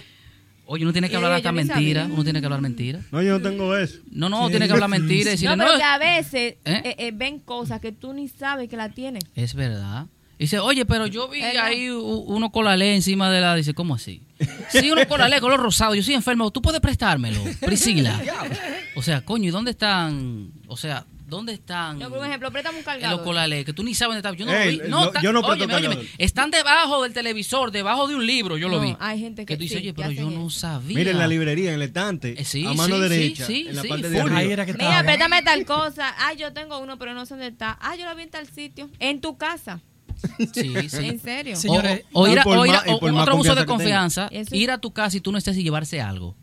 Oye, uno tiene que hablar hasta mentira, uno tiene que hablar mentira. No, yo no tengo eso. No, no, tiene que hablar mentira y decirle, No, no, pero que a veces ¿Eh? eh, eh, ven cosas que tú ni sabes que la tienes. es verdad. Dice, oye, pero yo vi Eh, ahí uno con la ley encima de la... Dice, ¿cómo así? Sí, uno con la ley, color rosado. Yo soy enfermo. ¿Tú puedes prestármelo? Priscila. O sea, coño, ¿y dónde están? O sea, ¿dónde están Yo, por ejemplo, préstame un los cargador. con la ley? Que tú ni sabes dónde están. Yo no Ey, lo vi. No, yo- está- yo no presto óyeme. Están debajo del televisor, debajo de un libro. Yo lo No, vi. hay gente que tú dices, sí, oye, que pero yo no sabía. Mira en la librería, en el estante, Eh, sí, a mano sí, sí, derecha, sí, en la sí, parte de. Ahí era que Mira, estaba. préstame tal cosa. Ah, yo tengo uno, pero no sé dónde está. Ah, yo lo vi en tal sitio. En tu casa. Sí, sí. En serio. Señores, o, o ir a, o ir o- otro uso de confianza que ir a tu casa y tú no estés y llevarse algo.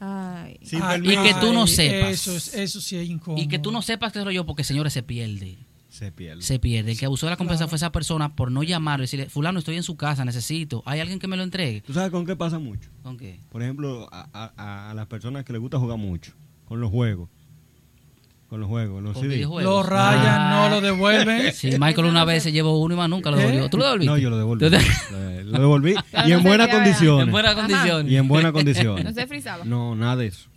Ay. Permiso. y que tú no sepas. Eso, es- eso sí es incómodo. Y que tú no sepas que soy yo, porque señores, se pierde. Se pierde. Se pierde. El que abusó de la confianza Claro. fue esa persona por no llamar y decirle, fulano, estoy en su casa, necesito. ¿Hay alguien que me lo entregue? ¿Tú sabes con qué pasa mucho? ¿Con qué? Por ejemplo, a, a- a las personas que les gusta jugar mucho, con los juegos. Con los juegos, los CD. videojuegos. Lo rayan, Ah. no lo devuelven. Sí, Michael una vez se llevó uno y más nunca lo ¿Eh? devolvió. ¿Tú lo devolviste? No, yo lo devolví. ¿Tú te- Lo- devolví. Y en buenas condiciones. En buenas condiciones. Y en buenas condiciones. No se frizaba. No, nada de eso.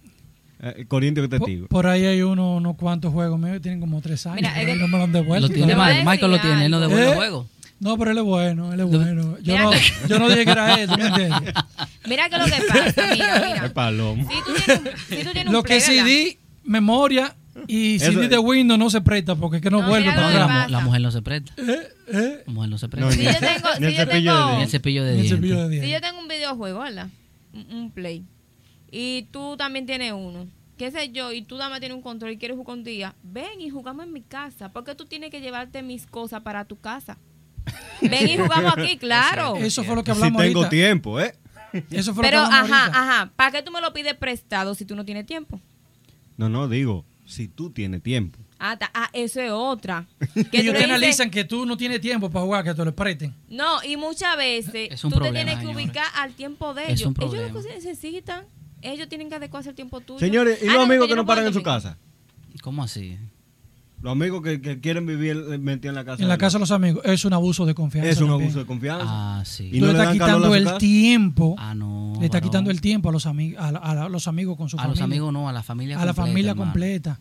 Eh, Corintio que te digo. Por, por ahí hay uno, unos cuantos juegos míos que tienen como tres años. Mira, es pero que- no me lo han devuelto. Lo tiene Michael. Michael lo tiene, él no devuelve ¿Eh? el juego. No, pero él es bueno, él es bueno. Yo Mira no, que- yo no dije que era eso, ¿me entiendes? Mira que lo que pasa, mira, El mira. palomo. Si tú tienes un, si tú tienes un Lo que play, ¿verdad? CD, memoria y es. de Windows no se presta porque es que no, No, vuelve para atrás. la, la mujer no se presta. ¿Eh? La mujer no se No, presta. Si ni, yo el- tengo, ni el si yo cepillo tengo, de Ni el cepillo de El dientes. cepillo de si yo tengo un videojuego, ¿verdad? Un, un play. Y tú también tienes uno. Qué sé yo, y tú dame tienes un control y quieres jugar un día. Ven y jugamos en mi casa. Porque tú tienes que llevarte mis cosas para tu casa. Ven y jugamos aquí, claro. Eso fue lo que Si hablamos tengo ahorita. tiempo, ¿eh? Eso fue Pero, lo que hablamos ajá, ahorita. ajá. ¿Para qué tú me lo pides prestado si tú no tienes tiempo? No, no, digo, si tú tienes tiempo. Ah, ta- ah, eso es otra. Que Ellos tú dices- analizan que tú no tienes tiempo para jugar, que te lo presten. No, y muchas veces Es un tú problema, te tienes que señores. ubicar al tiempo de Es ellos. un Ellos lo problema. que necesitan, ellos tienen que adecuarse al tiempo tuyo. Señores, ¿y Ah, los no, amigos yo que no puedo paran en su dormir. casa? ¿Cómo así? Los amigos que, que quieren vivir eh, metidos en la casa. En la de casa de los amigos es un abuso de confianza. Es un también. abuso de confianza. Ah, sí. Y Tú no le le a quitando el tiempo. Ah, no. le está varón. quitando el tiempo a los, amigos a, la- a los amigos con su A familia. los amigos no, a la familia a la completa, familia hermano. completa.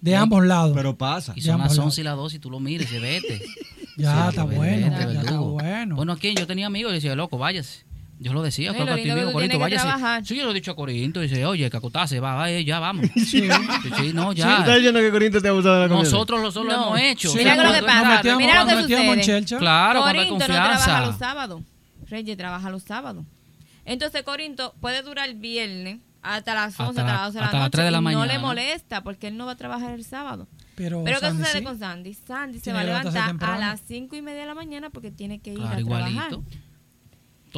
De ambos lados. Pero pasa. Y son las lados. 11 y las 12 y tú lo mires y vete. Ya Sí, está bueno, vete, ya está bueno. Bueno, aquí yo tenía amigos y decía, loco, váyase. Yo lo decía, y creo lo que a ti lindo que mismo, tú Corinto, váyase. Sí, yo lo he dicho a Corinto, dice, oye, que acotase, va, va, ya vamos. Sí. Sí, sí, no, Sí, ¿Estás ya. diciendo que Corinto te ha abusado de la confianza? Nosotros lo solo No. hemos hecho. Sí, Mira lo que pasa, metíamos, mira lo que nos metíamos en sucede. chelcha. Claro, cuando hay Corinto no trabaja confianza. los sábados. Reyes trabaja los sábados. Entonces Corinto puede durar el viernes hasta las 11, Hasta hasta, la- las 12 de la hasta las noche 3 de la y no mañana. le molesta porque él no va a trabajar el sábado. Pero, Pero ¿qué sucede sí. con Sandy? Sandy se va a levantar a las 5 y media de la mañana porque tiene que ir Claro, a trabajar. igualito.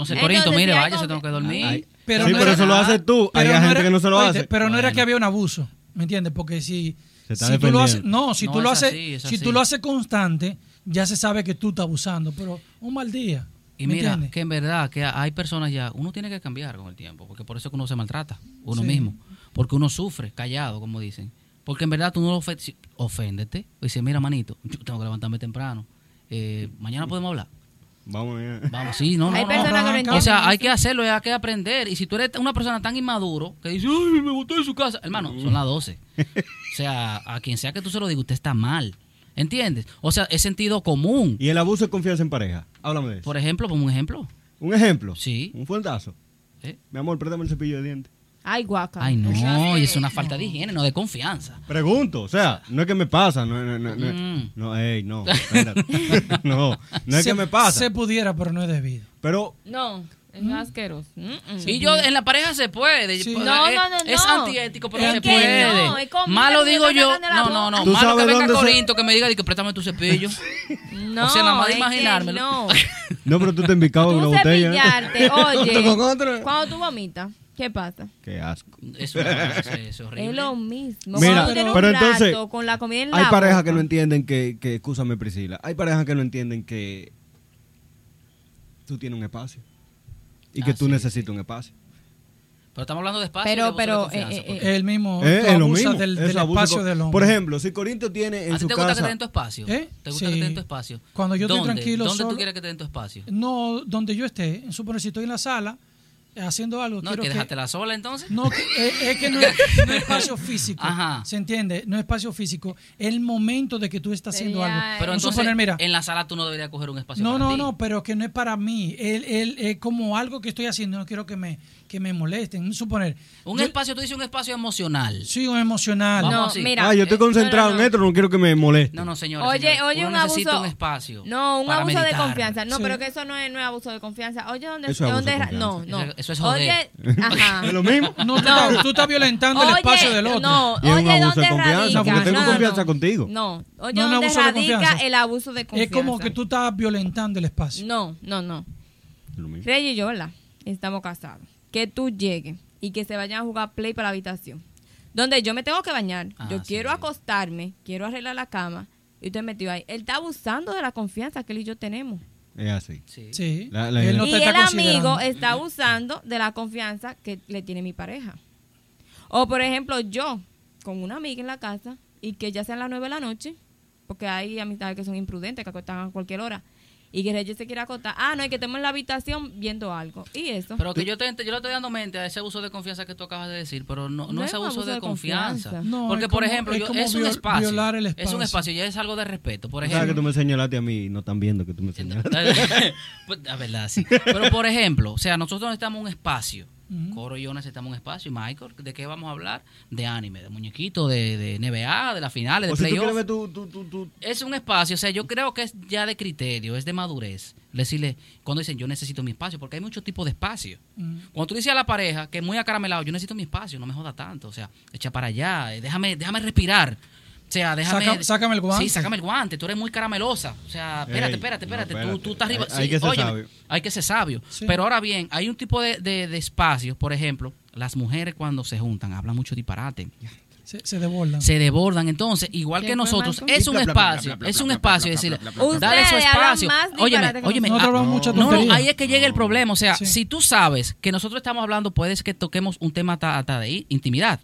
Entonces, Entonces, Corinto, mire, váyase, confi- tengo que dormir. Ay, Pero sí, no pero era- eso lo haces tú. Hay gente era- que no se lo hace. Pero no era que había un abuso, ¿me entiendes? Porque si, Se está si tú lo haces, no, si No, tú lo es haces, así, si tú lo haces constante, ya se sabe que tú estás abusando, pero un mal día. Y ¿me mira, entiendes? que en verdad que hay personas ya, uno tiene que cambiar con el tiempo, porque por eso es que uno se maltrata, uno Sí. mismo, porque uno sufre, callado, como dicen. Porque en verdad tú no lo ofe- si- oféndete, dices, mira, manito, yo tengo que levantarme temprano, eh, mañana podemos hablar. Vamos allá. Vamos, sí, no, no, Hay no. personas que no O entienden O sea, hay que hacerlo, hay que aprender. Y si tú eres una persona tan inmaduro que dice, ay, me botó de su casa, hermano, son las 12. O sea, a quien sea que tú se lo digas, usted está mal. ¿Entiendes? O sea, es sentido común. ¿Y el abuso de confianza en pareja? Háblame de eso. Por ejemplo, como un ejemplo. Un ejemplo. Sí. Un fuentazo. ¿eh? Mi amor, préstame el cepillo de dientes. Ay, guaca. Ay, no, y es una falta de higiene, no de confianza. Pregunto, o sea, no es que me pasa, no, no, no, no, Mm. no, ey, no, espérate. no, no es se, que me pasa, Se pudiera, pero no es debido. pero No, es asqueroso. Mm, mm. Y yo, en la pareja se puede. Sí. No, es, no, no, Es no. antiético, pero se puede. no, Malo digo yo. No, no, no. ¿Tú Malo que venga se- Corinto que me diga di que préstame tu cepillo. No, O sea, nada más de imaginármelo. No. no, pero tú te en Tú una botella. cepillarte, oye, Con cuando tú vomitas, ¿qué pasa? Qué asco. Es, una, es, horrible. Es lo mismo. Mira, Cuando tú tienes pero un entonces, plato con la comida en la Hay parejas que no entienden que, que, escúchame Priscila, hay parejas que no entienden que tú tienes un espacio y que Ah, tú sí, necesitas un espacio. Pero estamos hablando de espacio. Pero- pero, confianza, eh, porque- eh, El mismo, Eh, es lo mismo. del, espacio del hombre. Por ejemplo, si Corinto tiene en ¿A ti su te gusta que casa... te den tu espacio? ¿Eh? ¿Te gusta que te Sí. den tu espacio? Cuando yo estoy tranquilo ¿Dónde solo- tú quieres que te den tu espacio? No, donde yo esté, suponer si estoy en la sala eh, haciendo algo, No, quiero que dejarte la sola entonces. No, que- es, es que no es, no es espacio físico. Ajá. ¿Se entiende? No es espacio físico. El momento de que tú estás haciendo algo. eh. Pero Vamos entonces, suponer, mira, en la sala tú no deberías coger un espacio no, para no, ti. no, pero que no es para mí. Él, él, es como algo que estoy haciendo, no quiero que me, que me molesten. Suponer. Un yo- espacio, tú dices un espacio emocional. Sí, un emocional. Vamos No, así. mira. ah, yo estoy eh, concentrado no, no, no. en esto, no quiero que me moleste. No, no, señor. Oye, oye, Uno un abuso. un espacio. No, un abuso de meditar. confianza. No, Sí. pero que eso no es, no es abuso de confianza. Oye, ¿dónde Eso es abuso dónde de No, no. Eso- eso es joder. Oye, ajá. ¿Es lo mismo? No, tú, Estás, tú estás violentando el Oye, espacio del otro. No, Y es un oye, abuso ¿dónde de confianza, radica? porque tengo confianza no. contigo. No, oye, No, no, ¿dónde abuso de radica confianza. el abuso de confianza? es como que tú estás violentando el espacio. No, no, no. Rey y yo, ¿verdad? Estamos casados. Que tú llegues y que se vayan a jugar play para la habitación. Donde yo me tengo que bañar. Ah, yo sí. quiero acostarme, quiero arreglar la cama. Y usted metido ahí. Él está abusando de la confianza que él y yo tenemos. Es así. Sí. Sí. La- la- Él no y el amigo está abusando de la confianza que le tiene mi pareja. O por ejemplo, yo con una amiga en la casa y que ya sean las nueve de la noche, porque hay amistades que son imprudentes, que acostan a cualquier hora, y que Reyes se quiere acostar. Ah, no, hay que estemos en la habitación viendo algo. ¿Y eso? Pero que yo, te, yo le estoy dando mente a ese abuso de confianza que tú acabas de decir, pero no, no, No es abuso, abuso de, de confianza. confianza. No, Porque, es por como- ejemplo, es yo- es un viol- espacio. violar el Es un espacio. ya es algo de respeto. Por sabes que ejemplo. tú me señalaste a mí y no están viendo que tú me señalaste. Pues, la verdad, sí. Pero, por ejemplo, o sea, nosotros necesitamos un espacio. Coro y yo necesitamos un espacio. Y Michael, ¿de qué vamos a hablar? De anime, de muñequitos, de, de NBA, de las finales, de si playoffs. Es un espacio, o sea, yo creo que es ya de criterio, es de madurez. Decirle, cuando dicen yo necesito mi espacio, porque hay muchos tipos de espacio. Cuando tú dices a la pareja que es muy acaramelado, yo necesito mi espacio, no me joda tanto, o sea, echa para allá, eh, déjame, déjame respirar. O sea, déjame. Saca- sácame el guante. Sí, sácame el guante. Tú eres muy caramelosa. O sea, espérate, Ey, espérate, no, espérate. espérate. Tú, tú estás arriba. Hay- hay Sí, que ser óyeme, sabio. Hay que ser sabio. Sí. Pero ahora bien, hay un tipo de, de, de espacios, por ejemplo, las mujeres cuando se juntan hablan mucho disparate Se, se desbordan. se desbordan. Entonces, igual ¿Qué que nosotros, es un espacio, es un espacio, decirle, dale su espacio. Óyeme, que óyeme. ah, no, no, ahí es que llega el problema. O sea, Sí. si tú sabes que nosotros estamos hablando, puedes que toquemos un tema hasta de intimidad.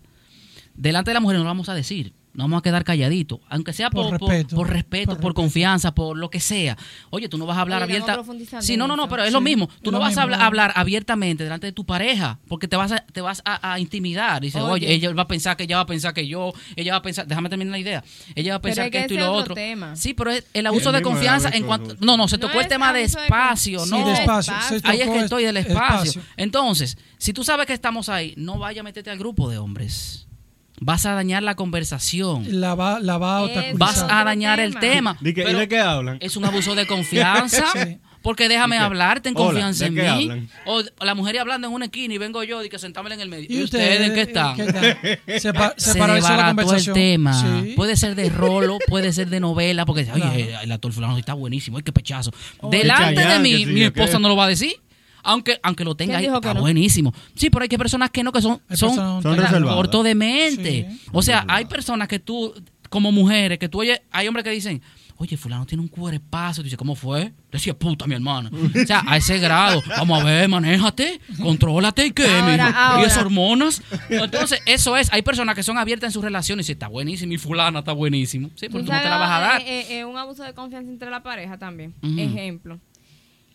Delante de la mujer no lo vamos a decir. Nos vamos a quedar calladitos, aunque sea Por por, por- respeto. por respeto, Por por, respeto. confianza, por lo que sea. Oye, tú no vas a hablar Oye, abierta. Sí, no, no, no, pero es Sí, lo mismo. Tú no vas a mismo. hablar abiertamente delante de tu pareja, porque te vas a, te vas a, a intimidar. Dice, oye. Oye. ella va a pensar que ella va a pensar que yo, ella va a pensar, déjame terminar la idea. Ella va a pensar que que esto y lo otro. tema. Sí, pero es el abuso El de confianza en cuanto. No, no, se No tocó el tema de espacio, con- Sí, no. de espacio. Espacio. Ahí es que estoy del el espacio. Entonces, si tú sabes que estamos ahí, no vaya a meterte al grupo de hombres. Vas a dañar la conversación. La va, la va a. Vas a dañar el tema. tema. ¿De qué, ¿Y Pero de qué hablan? es un abuso de confianza. Sí. Porque déjame hablar, ten Hola, confianza ¿de en mí. hablan? O la mujer hablando en una esquina y vengo yo y que sentámosla en el medio. ¿Y, ¿Y ustedes en qué están? Se, pa- se la desbarató el tema. Sí. Puede ser de rolo, puede ser de novela, porque oye, Claro. el actor fulano está buenísimo, ay, qué pechazo. Oh, Delante qué de mí, que sí, mi que- esposa no lo va a decir. Aunque, aunque lo tenga ¿Quién ahí, está no? buenísimo. Sí, pero hay que personas que no, que son, Hay son, Son corto de mente. Sí. O sea, hay personas que tú, como mujeres, que tú oyes, hay hombres que dicen, oye, fulano tiene un cuerpazo. Tú dices, ¿cómo fue? Decía, puta, mi hermana. O sea, a ese grado, vamos a ver, manéjate, contrólate y qué, Ahora, mijo? Y ahora. esas hormonas. Entonces, eso es. Hay personas que son abiertas en sus relaciones y dicen, está buenísimo y fulana está buenísimo. Sí, porque tú no te la vas a dar. Eh, eh, eh, un abuso de confianza entre la pareja también. Ejemplo.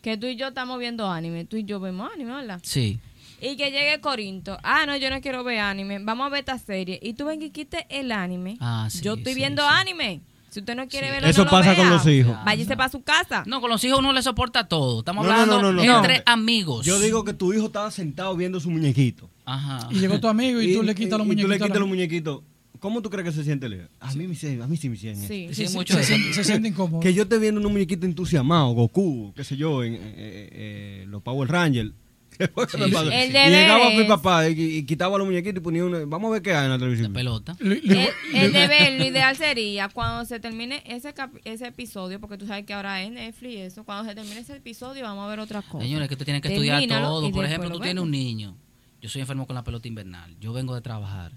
Que tú y yo estamos viendo anime. Tú y yo vemos anime, ¿verdad? Sí. Y que llegue Corinto. Ah, no, yo no quiero ver anime. Vamos a ver esta serie. Y tú ven y quite el anime. Ah, sí, yo estoy sí, viendo sí. anime. Si usted no quiere Sí. verlo, Eso no lo pasa con los hijos. Váyase para su casa. No, con los hijos uno le soporta todo. Estamos No, hablando no, no, no. entre No. amigos. Yo digo que tu hijo estaba sentado viendo su muñequito. Ajá. Y llegó tu amigo y, tú le quitas los y tú le quitas los muñequitos. ¿Cómo tú crees que se siente Leo? A mí, me a mí sí me eso. Sí. Sí, se, mucho se de eso. siente, se siente incómodo. Que yo esté viendo un muñequito entusiasmado, Goku, qué sé yo, en eh, eh, eh, los Power Rangers. Y llegaba mi papá y, y quitaba los muñequitos y ponía una. Vamos a ver qué hay en la televisión. pelota. Le- le- El, el deber, lo ideal sería cuando se termine ese cap- ese episodio, porque tú sabes que ahora es Netflix y eso, cuando se termine ese episodio vamos a ver otra cosa. Señores, que tú tienes que estudiar todo. Por ejemplo, lo tú tienes un niño. Yo soy enfermo con la pelota invernal. Yo vengo de trabajar.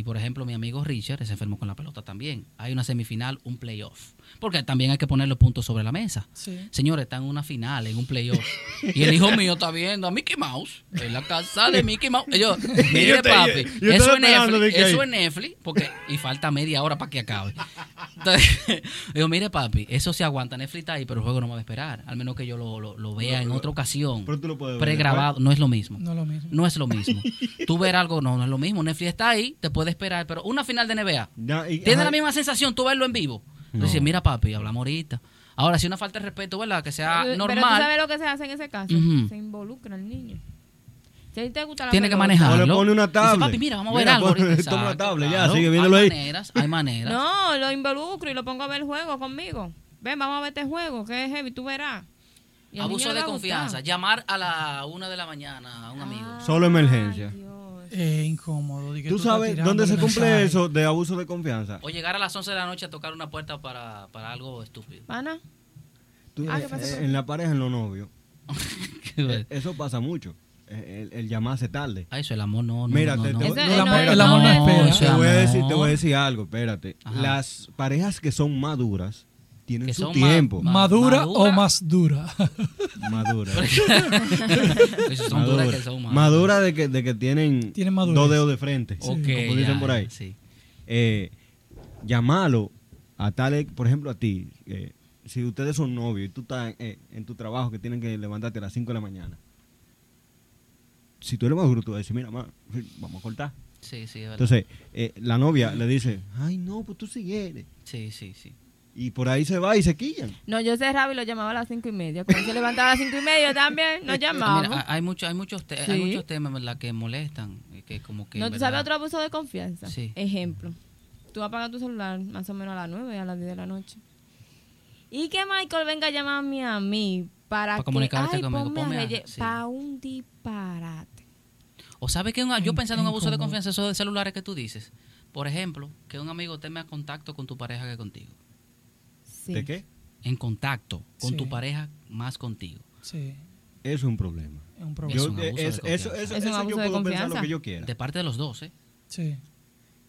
Y por ejemplo, mi amigo Richard es enfermo con la pelota también. Hay una semifinal, un playoff. Porque también hay que poner los puntos sobre la mesa. Sí. Señores, están en una final, en un playoff. y el hijo mío está viendo a Mickey Mouse en la casa de Mickey Mouse. Y yo, mire, yo te- papi, yo- yo eso es Netflix. Eso es Netflix. Porque, y falta media hora para que acabe. Entonces, digo, mire, papi, eso se aguanta. Netflix está ahí, pero el juego no me va a esperar. Al menos que yo lo, lo- lo vea en otra ocasión. Pero tú lo puedes ver Pregrabado. No es lo mismo. No es lo mismo. No es lo mismo. Tú ver algo, no, no es lo mismo. Netflix está ahí, te puede esperar, pero una final de NBA. Y- Tiene ajá. la misma sensación tú verlo en vivo. No. Dices, mira papi, hablamos ahorita. Ahora, si una falta de respeto, ¿verdad? Que sea Pero- Pero tú normal, sabes lo que se hace en ese caso. Se involucra al niño. Si a ti te gusta la tiene que manejarlo. O le pone una Dice, tablet. papi, mira, vamos a ver Mira, algo. pon- ahorita". toma una Exacto, tablet, ya, claro. sigue viéndolo hay ahí. maneras, hay maneras. No, lo involucro y lo pongo a ver el juego conmigo. Ven, vamos a ver este juego, que es heavy, tú verás. Abuso de confianza. Llamar a la una de la mañana a un amigo. Ah, Solo emergencia. Dios. Eh, incómodo. ¿Tú sabes dónde se cumple mensaje. eso de abuso de confianza? O llegar a las 11 de la noche a tocar una puerta para, para algo estúpido. Pana, Tú, Ah, eh, eh, en la pareja, en los novios. Eh, Eso pasa mucho. El, el llamarse tarde. Ah, eso, el amor no, no, Mira, no, te- no. te- Ese- no, El amor, no, el amor no no, espera. eso te, es voy a decir, te voy a decir algo, espérate. Ajá. Las parejas que son maduras tienen Que su ma- tiempo. ma- ¿Madura, madura. o más dura? Madura. Son duras que son malas. Madura de que, de que tienen Tienen dos dedos de frente. Ok, como dicen ya, por ahí. sí. Eh, llamarlo a tal, por ejemplo, a ti. eh, si ustedes son novios y tú estás eh, en tu trabajo que tienen que levantarte a las 5 de la mañana. Si tú eres más bruto, tú vas a decir, mira, ma, vamos a cortar. Sí, sí, es verdad. Entonces, eh, la novia le dice, ay, no, pues tú sigues. sí, sí, sí. Y por ahí se va y se quillan. no, yo cerraba y lo llamaba a las cinco y media. Cuando se levantaba a las cinco y media también, nos llamamos. Mira, hay muchos, hay muchos, te- Sí. hay muchos temas ¿verdad? que molestan, y que como que ¿No tú sabes otro abuso de confianza? Sí. Ejemplo. Tú apagas tu celular más o menos a las 9 a las 10 de la noche. Y que Michael venga a llamarme a mí para, Para que comunicarte ay, conmigo, ponme a ponme a- relle- sí. para un disparate. O sabe que un- yo En- pensando en un abuso de confianza, eso de celulares que tú dices. Por ejemplo, que un amigo más contacto con tu pareja que contigo. Sí. ¿De qué? En contacto con Sí. tu pareja más contigo. Sí, Eso es un problema. es un Es problema. un Yo, abuso de es- eso, confianza. eso, Es un eso yo abuso de puedo pensar lo confianza. que yo quiera. De parte de los dos, ¿eh? Sí.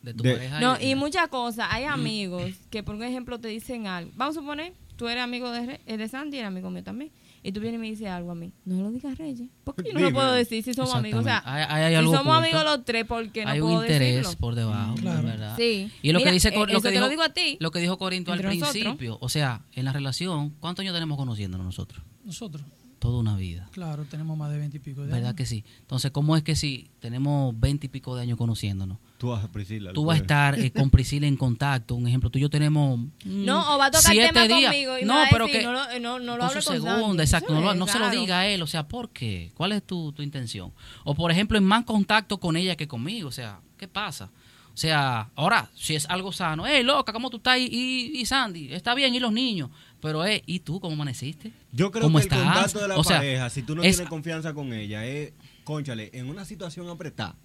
De tu De- pareja. No, y muchas cosas. Hay amigos que, por ejemplo, te dicen algo. Vamos a suponer, tú eres amigo de, Re- de Sandy y eres amigo mío también. Y tú vienes y me dices algo a mí, no lo digas Reyes. Porque yo no lo puedo decir si somos amigos. O sea, Exactamente. Hay- hay si somos oculto. amigos los tres, ¿por qué no Hay puedo un interés decirlo? por debajo, Claro. ¿verdad? Sí. Y lo Mira, que dice eh, lo que te dijo, lo digo a ti. Lo que dijo Corinto al nosotros. principio, o sea, en la relación, ¿cuántos años tenemos conociéndonos nosotros? Nosotros, Toda una vida. claro, tenemos más de 20 y pico de ¿Verdad años. que sí? Entonces, ¿cómo es que si tenemos veinte y pico de años conociéndonos, Tú vas a Priscila. tú vas a estar eh, con Priscila en contacto? Un ejemplo, tú y yo tenemos. mm, No, o va a tocar siete tema días. conmigo y me no, va a pero decir, que no lo- no- no lo con hable su con segunda, Sandy. exacto, Eso no, lo- no se lo diga a él, o sea, ¿por qué? ¿Cuál es tu, tu intención? O por ejemplo, en más contacto con ella que conmigo, o sea, ¿qué pasa? O sea, ahora, si es algo sano, hey, loca, ¿cómo tú estás? Y, y, y Sandy, está bien, y los niños, pero, eh, ¿y tú cómo amaneciste? Yo creo ¿Cómo que estás? el contacto de la O sea, pareja, si tú no es- tienes confianza con ella, es, conchale, en una situación apretada.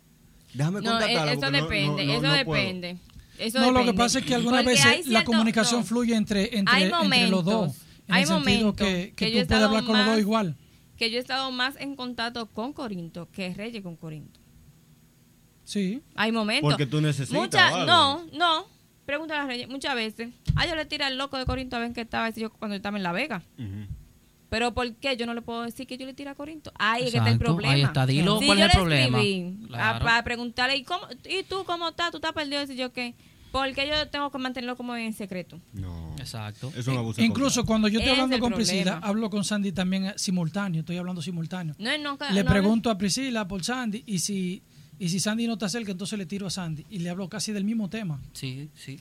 Déjame No, contactarla. eh, eso depende, no- no- eso depende. Eso No, lo que depende. pasa es que algunas Porque veces la cierto- comunicación no. fluye entre, entre, Hay entre los momentos, dos. En hay el sentido momentos que, que que yo he tú puedes hablar estado con los dos más- igual. Que yo he estado más en contacto con Corinto que Reyes con Corinto. Sí. Hay momentos. Porque tú necesitas Muchas- no, no. Pregúntale a Reyes. Muchas veces. Ah, yo le tiré al loco de Corinto a ver qué estaba ese yo cuando yo estaba en La Vega. Pero ¿por qué yo no le puedo decir que yo le tiré a Corinto? Ahí es que está el problema. ahí está, dilo, Si ¿cuál es el le problema? a- Claro. para preguntarle, ¿y, cómo, ¿y tú cómo estás? ¿Tú estás perdido? Y yo qué. ¿Por qué yo tengo que mantenerlo como en secreto? No. Exacto. Es un abuso. de Incluso cuando yo estoy es hablando con problema. Priscila, hablo con Sandy también eh, simultáneo, estoy hablando simultáneo. No, es no, le no pregunto a Priscila por Sandy y si y si Sandy no está cerca, entonces le tiro a Sandy y le hablo casi del mismo tema. Sí, sí.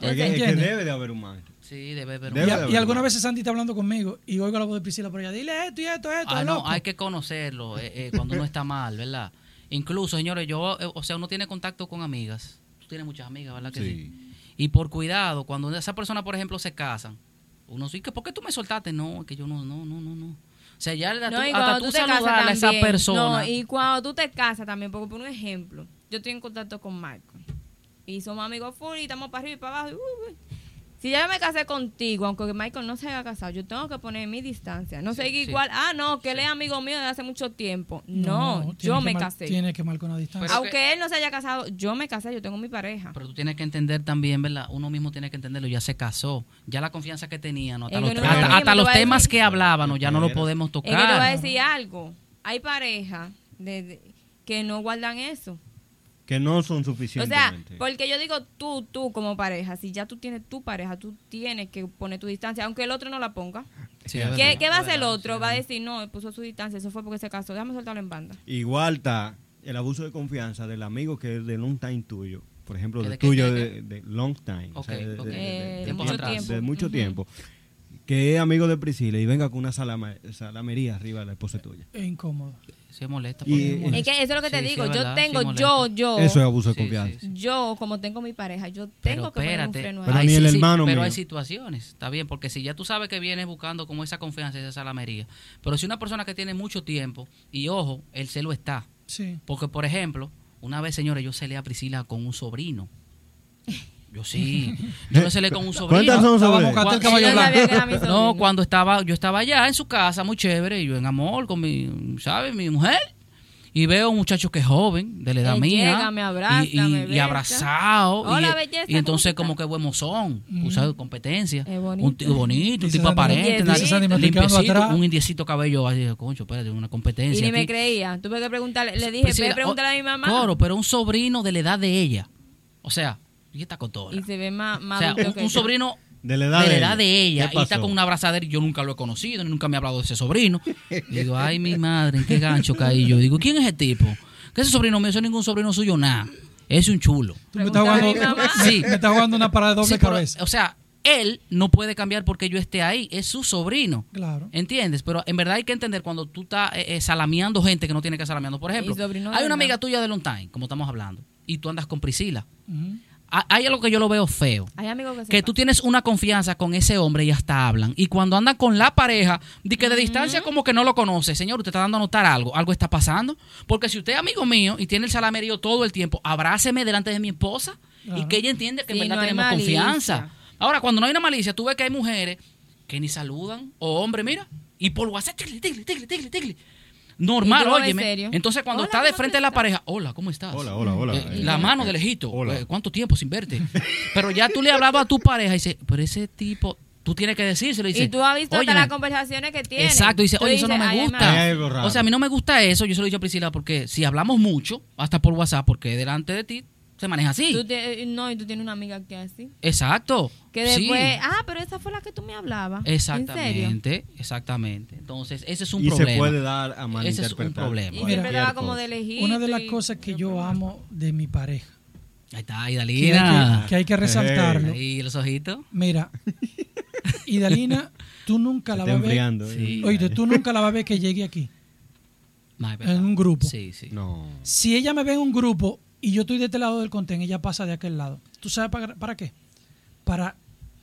Es que debe de haber un maestro. Sí, debe haber Debe y, a- y algunas un veces Sandy está hablando conmigo y oigo la voz de Priscila por allá, dile esto y esto, esto, Ah, no, loco". hay que conocerlo eh, eh, cuando uno está mal, ¿verdad? Incluso, señores, yo, eh, o sea, uno tiene contacto con amigas. Tú tienes muchas amigas, ¿verdad que sí? Sí. Y por cuidado, cuando esa persona, por ejemplo, se casan, uno sí, que ¿por qué tú me soltaste? No, que yo no, no, no, no, no. O sea, ya hasta No, tú, hasta tú tú te casas saludarle a esa también. persona. No, y cuando tú te casas también, porque por un ejemplo, yo estoy en contacto con Marco. Y somos amigos full y estamos para arriba y para abajo. y, uh, uh. Si ya yo me casé contigo, aunque Michael no se haya casado, yo tengo que poner mi distancia. No Sí, seguir sí. igual, ah, no, que él es amigo mío de hace mucho tiempo. No, yo me casé. Tiene que marcar una distancia. Pero- Aunque él no se haya casado, yo me casé, yo tengo mi pareja. Pero tú tienes que entender también, ¿verdad? Uno mismo tiene que entenderlo, ya se casó. Ya la confianza que tenían, hasta Es los, no hasta- hasta los temas decir. que hablábamos, ya no lo podemos Es que te voy a tocar. decir algo. Hay parejas de- de- que no guardan eso. Que no son O sea, porque yo digo tú, tú como pareja, si ya tú tienes tu pareja, tú tienes que poner tu distancia, aunque el otro no la ponga. Sí, ¿Qué, verdad, qué va a hacer el otro? sí, va a decir, no, puso su distancia, eso fue porque se casó, déjame soltarlo en banda. Igual está el abuso de confianza del amigo que es de long time tuyo. Por ejemplo, ¿Que del de tuyo de, de long time. de, Eh, mucho tiempo- tiempo. de mucho Ujú. tiempo. Que es amigo de Priscila y venga con una salama- salamería arriba de la esposa tuya. Es incómodo. Sí, molesta. Y- porque- Es que eso es lo que te Sí, digo, yo tengo, yo, yo, Eso es abuso de Sí, confianza. sí, sí. yo, como tengo mi pareja, yo Pero tengo que poner un espérate, freno a Pero ni el hermano pero mío. hay situaciones, está bien, porque si ya tú sabes que vienes buscando como esa confianza, esa salamería, pero si una persona que tiene mucho tiempo, y ojo, el celo está, Sí. porque por ejemplo, una vez, señores, yo celé a Priscila con un sobrino. Yo sí, yo me celé con un sobrino. ¿Cuántas son Estaba sobre? mocate el Cua- caballo Yo no cuando estaba, yo estaba allá en su casa, muy chévere, y yo en amor con mi, ¿sabes? Mi mujer. Y veo un muchacho que es joven, de la edad Él mía. llega, me abraza, y, y- me y abrazado. Hola, y, belleza, y entonces ¿cómo como que buen mozón, tú sabes, competencia. Es bonito. Un tío bonito, un tipo aparente, me limpiecito, atrás. un indiecito cabello así, concho, espérate, una competencia. Y ni me aquí. creía. Tuve que preguntarle, le dije, Priscila, ve a preguntarle a mi mamá. Coro, pero un sobrino de la edad de ella. O sea, y esta cotora. Y se ve más, O más sea, adulto un, que un yo. sobrino De la edad de la de edad ella. de ella ¿Qué y está con una abrazadera y yo nunca lo he conocido, ni nunca me ha hablado de ese sobrino. Y digo, ay, mi madre, ¿en qué gancho caí yo? Digo, ¿quién es ese tipo? Que ese sobrino mío, eso es ningún sobrino suyo, nada. Es un chulo. Tú me estás jugando. Sí. me estás jugando una parada de doble Sí, pero, cabeza. o sea, él no puede cambiar porque yo esté ahí, es su sobrino. Claro. ¿Entiendes? Pero en verdad hay que entender cuando tú estás eh, eh, salameando gente que no tiene que salameando. Por ejemplo, hay una amiga tuya de long time, como estamos hablando, y tú andas con Priscila. Ha- Hay algo que yo lo veo feo. Hay amigos que que tú tienes una confianza con ese hombre y hasta hablan. Y cuando andan con la pareja, de que de distancia como que no lo conoce. Señor, usted está dando a notar algo. Algo está pasando. Porque si usted es amigo mío y tiene el salamerío todo el tiempo, abráceme delante de mi esposa y que ella entiende que Sí, en verdad no tenemos malicia. confianza. Ahora, cuando no hay una malicia, tú ves que hay mujeres que ni saludan. O hombre, mira. Y por WhatsApp, tigli, tigli, tigli, tigli, tigli. Normal, serio. Entonces, cuando Hola, está de ¿cómo frente a la pareja, hola, ¿cómo estás? Hola, hola, hola. Eh, Eh, la mano de lejito. Hola. Eh, ¿Cuánto tiempo sin verte? Pero ya tú le hablabas a tu pareja y dices, pero ese tipo, Tú tienes que decírselo. Y, dice, Y tú has visto hasta las conversaciones que tienen. Exacto, dice, oye, eso no me "Ay, gusta. Hay algo raro. O sea, a mí no me gusta eso. Yo se lo he dicho a Priscila porque si hablamos mucho, hasta por WhatsApp, porque delante de ti se maneja así. Tú te- no, y tú tienes una amiga que es así. Exacto. Que Sí. después, ah, pero esa fue la que tú me hablabas. ¿En serio? Exactamente, exactamente. Entonces, ese es un y problema. se puede dar a Ese es un malinterpretar. problema. Y Mira. siempre te va cualquier como de elegir. Una de las y- cosas que yo amo de mi pareja, Ahí está, Idalina. que, que hay que resaltarlo. Ahí los ojitos. Mira, Idalina, tú nunca la vas a ver. Sí. ¿eh? Oíste, tú nunca la vas a ver que llegue aquí, No, en un grupo. Sí, sí. No. Si ella me ve en un grupo y yo estoy de este lado del contén, ella pasa de aquel lado. ¿Tú sabes para, para qué? Para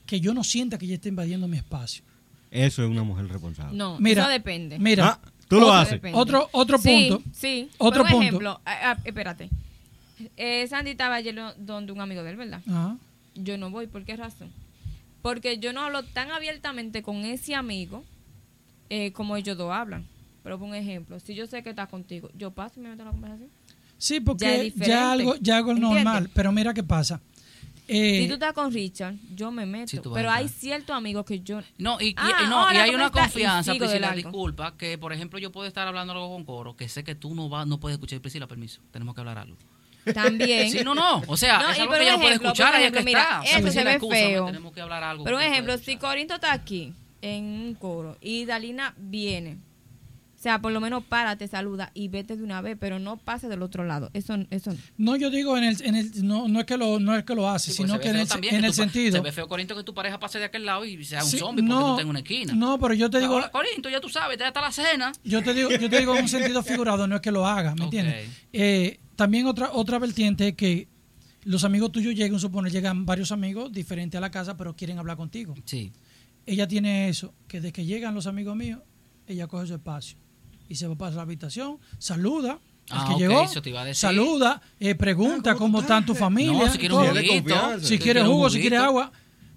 que yo no sienta que ella está invadiendo mi espacio. Eso es una mujer responsable. No, Mira, eso depende. Mira, Ah, tú lo haces. depende. Otro- otro Sí, punto. Sí, Otro Por un punto. ejemplo, ah, espérate. Eh, Sandy estaba ayer donde un amigo de él, ¿verdad? ajá, Yo no voy, ¿por qué razón? Porque yo no hablo tan abiertamente con ese amigo eh, como ellos dos hablan. Pero por un ejemplo, si yo sé que está contigo, yo paso y me meto en la conversación. Sí, Ya porque ya, diferente. algo, ya algo ¿Entiendes? normal. Pero mira qué pasa. Eh, si tú estás con Richard, yo me meto. Sí, pero hay ciertos amigos que yo... No, y, y- Ah, y no, y hay ¿cómo una confianza, Priscila, disculpa, que por ejemplo yo puedo estar hablando algo con coro, que sé que tú no vas, no puedes escuchar, Priscila, permiso, tenemos que hablar algo. También. Sí, no, no, o sea, No, es y algo por que ella no puede ejemplo, escuchar, por ejemplo, que mira, está. O sea, eso se Priscila, ve feo. tenemos que hablar algo. Pero no ejemplo, si. Corinto está aquí en un coro y Dalina viene, sea, por lo menos párate, saluda y vete de una vez, pero no pase del otro lado. Eso, eso no. no, yo digo en el, en el no, no es que lo, no es que lo hace, Sí, porque sino que en el, también en que el tu pa- sentido. Se ve feo, Corinto, que tu pareja pase de aquel lado y sea un Sí, zombie porque no, tú estás en una esquina. No, pero yo te digo, Ahora, Corinto, ya tú sabes, ya está la cena. yo te digo, yo te digo en un sentido figurado, no es que lo haga, ¿me entiendes? Eh, también otra otra vertiente es que los amigos tuyos llegan, supone, llegan varios amigos diferentes a la casa, pero quieren hablar contigo. Sí. Ella tiene eso, que desde que llegan los amigos míos, ella coge su espacio y se va para la habitación, saluda al Ah, que llegó, eso te iba a decir. saluda, eh, pregunta Ah, ¿cómo cómo está tu familia, No, si quieres si jugo, si quiere juguito. agua,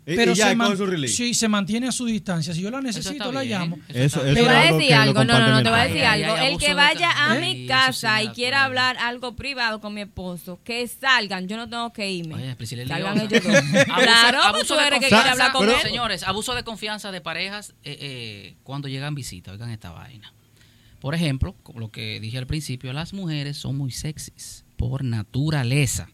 Y- y pero ya se, man- sí, se mantiene a su distancia. Si yo la necesito, la bien, llamo. eso Eso- está eso bien. Te voy a decir que algo, no, no, no, te voy a decir Ay, algo. ay, El que vaya a mi casa y quiera hablar algo privado con mi esposo, que salgan, yo no tengo que irme. Oye, Priscila es Salgan ellos dos. Claro, abuso tú de que confianza. quiere hablar con Pero- él. Señores, abuso de confianza de parejas eh, eh, cuando llegan visitas. Oigan esta vaina. Por ejemplo, como lo que dije al principio, las mujeres son muy sexys por naturaleza.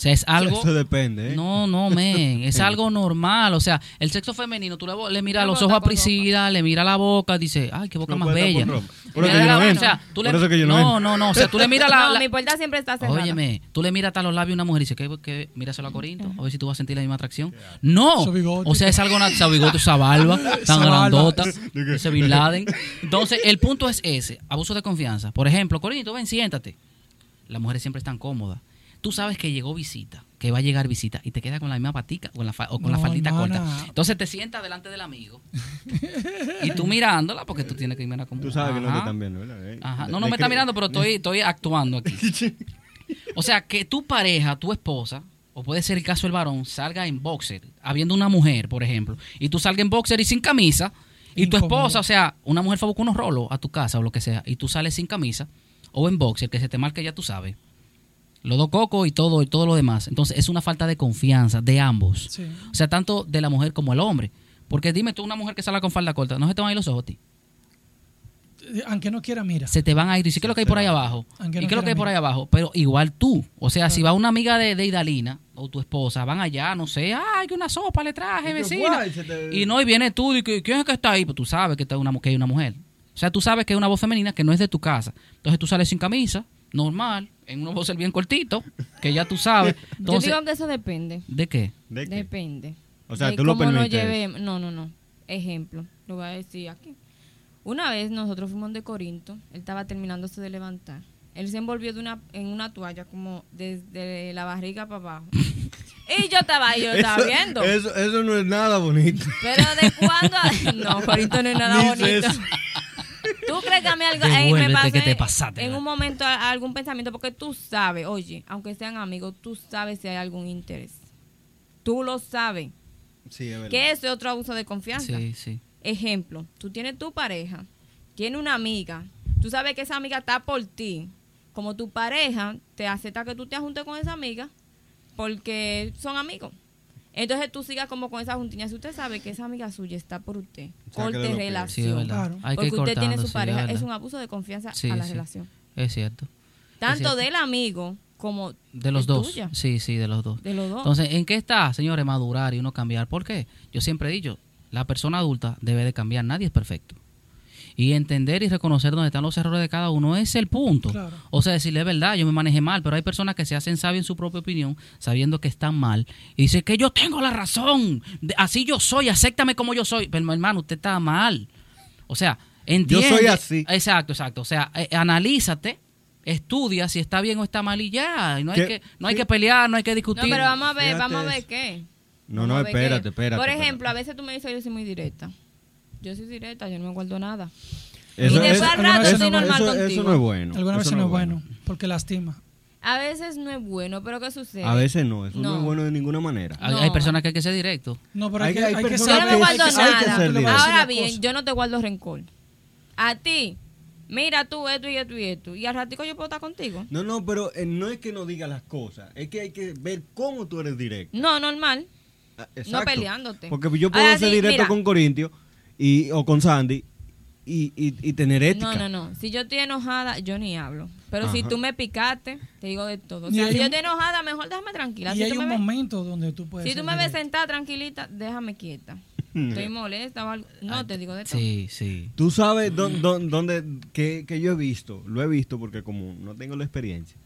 O sea, es algo... Eso depende, ¿eh? No, no, men, es algo normal. O sea, el sexo femenino, tú le, le miras No, los ojos a Priscila, le miras la boca, dice, ay, qué boca No más bella. Por eso que yo no o sea, tú le, que yo no no, no, no, o sea, tú le miras la, no, la- mi puerta siempre está cerrada. Óyeme, tú le miras hasta los labios a una mujer y dices, ¿qué, qué? míraselo a Corinto, a ver si tú vas a sentir la misma atracción. No, o sea, es algo, esa bigote, esa barba, tan grandota, ese Bin Laden. Entonces, el punto es ese, abuso de confianza. Por ejemplo, Corinto, ven, siéntate. Las mujeres siempre están cómodas. Tú sabes que llegó visita, que va a llegar visita, y te queda con la misma patica o con la, fa- o con la faldita hermana. corta. Entonces te sientas delante del amigo y tú mirándola, porque tú tienes que mirar como... Tú sabes que no te están viendo, ¿verdad? Ajá. No, no me está mirando, pero estoy, estoy actuando aquí. O sea, que tu pareja, tu esposa, o puede ser el caso del varón, salga en boxer, habiendo una mujer, por ejemplo, y tú salgas en boxer y sin camisa, y tu esposa, o sea, una mujer fue a buscar unos rolos a tu casa o lo que sea, y tú sales sin camisa, o en boxer, que se te marque ya tú sabes. Los dos cocos y todo, y todo lo demás. Entonces, es una falta de confianza de ambos. Sí. O sea, tanto de la mujer como el hombre. Porque dime tú, una mujer que sale con falda corta, ¿no se te van a ir los ojos a ti? Eh, Aunque no quiera, mira. se te van a ir. ¿Y qué es lo que hay por ahí abajo? Aunque ¿Y no qué es lo que hay por ahí abajo? Pero igual tú. O sea, si va una amiga de, de Idalina o tu esposa, van allá, no sé, ay, que una sopa le traje, vecina. guay, se te- Y no, y viene tú y que, ¿quién es que está ahí? Pues tú sabes que, está una, que hay una mujer. O sea, tú sabes que es una voz femenina que no es de tu casa. Entonces tú sales sin camisa, normal, en un voz bien cortito, que ya tú sabes. Entonces, Yo digo que eso depende. ¿de qué? ¿De qué? Depende. O sea, de tú lo cómo permites. llevemos. No, no, no. Ejemplo, lo voy a decir aquí. Una vez nosotros fuimos de Corinto, él estaba terminándose de levantar. Él se envolvió de una, en una toalla como desde la barriga para abajo. y yo estaba ahí, yo estaba Eso- viendo. Eso, eso no es nada bonito. Pero de cuándo. No, Corinto no es nada Ni bonito. eso. ¿Tú crees que a mí algo, eh, me que te en- pasaste, en ¿verdad? un momento a- algún pensamiento? Porque tú sabes, oye, aunque sean amigos, tú sabes si hay algún interés. Tú lo sabes. Sí, es verdad. Que eso es otro abuso de confianza. Sí, sí. Ejemplo, tú tienes tu pareja, tiene una amiga, tú sabes que esa amiga está por ti. Como tu pareja te acepta que tú te juntes con esa amiga porque son amigos. Entonces tú sigas como con esa juntiña. Si usted sabe que esa amiga suya está por usted, corte pies. Sí, es relación. Claro. Hay porque usted tiene su sí, pareja. Es un abuso de confianza Sí, a la sí. relación. Es cierto. Tanto cierto. del amigo como De los dos. tuya. Sí, sí, de los dos. De los dos. Entonces, ¿en qué está, señores, madurar y uno cambiar? ¿Por qué? Yo siempre he dicho, la persona adulta debe de cambiar, nadie es perfecto. Y entender y reconocer dónde están los errores de cada uno es el punto. Claro. O sea, decirle, es verdad, yo me manejé mal, pero hay personas que se hacen sabias en su propia opinión, sabiendo que están mal, y dicen que yo tengo la razón, así yo soy, acéptame como yo soy. Pero hermano, usted está mal. O sea, entiende. soy así. Exacto, exacto. O sea, eh, analízate, estudia si está bien o está mal y ya. Y no hay Que- no hay que pelear, no hay que discutir. No, pero vamos a ver, Fíjate vamos a ver eso. qué. No, no, espérate, espérate, Por espérate. ejemplo, a veces tú me dices, yo soy muy directa. Yo soy directa, yo no me guardo nada. Eso, Y después al rato estoy normal eso- contigo. eso no es bueno. Algunas veces no es bueno, porque lastima. A veces no es bueno, pero ¿qué sucede? A veces no, eso no, No. es bueno de ninguna manera. Hay, No. hay personas que hay que ser directo. No, pero Hay hay, que- hay hay que personas Yo ser- no me guardo que nada. decir Ahora bien, yo no te guardo rencor. A ti, mira tú esto y esto y esto. Y al ratico yo puedo estar contigo. No, no, pero eh, no es que no diga las cosas, es que hay que ver cómo tú eres directo. No, normal. Ah, No peleándote. Porque yo puedo Ahora ser sí, directo mira. con Corintio y, o con Sandy y, y, y tener ética. No, no, no. Si yo estoy enojada, yo ni hablo. Pero si tú me picaste, te digo de todo. O sea, si yo estoy enojada, mejor déjame tranquila. Y Si hay un ves- momento donde tú puedes Si tú me ves sentada tranquilita, déjame quieta. Estoy molesta o algo. No, te digo de todo. Sí, sí. Tú sabes dón- dón- dónde, que, que yo he visto, lo he visto porque como no tengo la experiencia,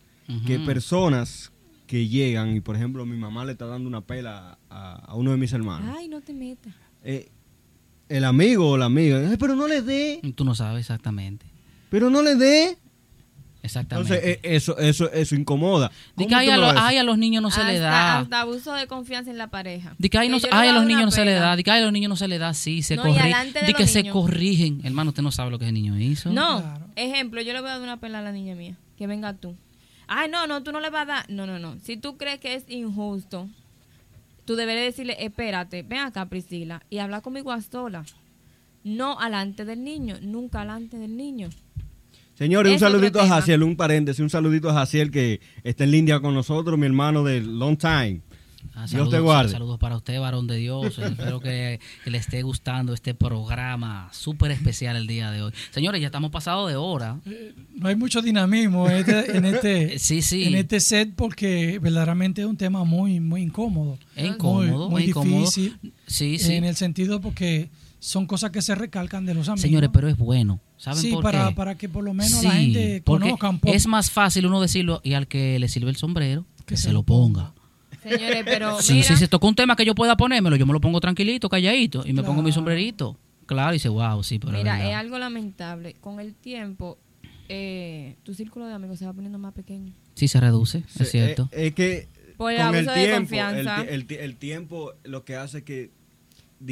que personas que llegan y por ejemplo mi mamá le está dando una pela a, a uno de mis hermanos, Ay, no te metas. eh, el amigo o la amiga, "Ay, pero no le dé, Tú no sabes exactamente. pero no le dé. Exactamente. Entonces eh, eso, eso, eso incomoda. Di ¿Cómo que ay, a, lo- ay, los niños no se le da. hasta abuso de confianza en la pareja. Di que ay, no- ay, a los niños no se le da. Di que ay, a los niños no se le da. Sí, se No, corrigen. de que se corrigen. Hermano, usted no sabe lo que ese niño hizo. No, Claro. ejemplo, yo le voy a dar una pela a la niña mía. Que venga tú. Ay, no, no, tú no le vas a dar. No, no, no. Si tú crees que es injusto, tú deberías decirle, espérate, ven acá, Priscila, y habla conmigo a sola. No alante del niño, nunca alante del niño. Señores, un Es saludito a. Jaciel, un paréntesis, un saludito a Jaciel que está en línea con nosotros, mi hermano de Long Time. Ah, Dios te guarde. Saludos para usted, varón de Dios. Espero que, que le esté gustando este programa súper especial el día de hoy. Señores, ya estamos pasados de hora. No hay mucho dinamismo en este, en este, Sí, sí. en este set porque verdaderamente es un tema muy, muy incómodo. Es incómodo, muy, incómodo. difícil. Sí, sí. En el sentido porque son cosas que se recalcan de los amigos. Señores, pero es bueno. ¿Saben sí, por para, qué? para que por lo menos la gente conozca un poco. Es más fácil uno decirlo y al que le sirve el sombrero, que, Que se, se lo lo ponga. Señores, pero Sí, mira, si se tocó un tema que yo pueda ponérmelo, yo me lo pongo tranquilito, calladito, y me pongo mi sombrerito. Claro, y dice, wow, sí, pero mira, es algo lamentable. Con el tiempo, eh, tu círculo de amigos se va poniendo más pequeño. Sí, se reduce, es cierto. eh, es que Por el con el abuso de tiempo, confianza. el, el tiempo lo que hace que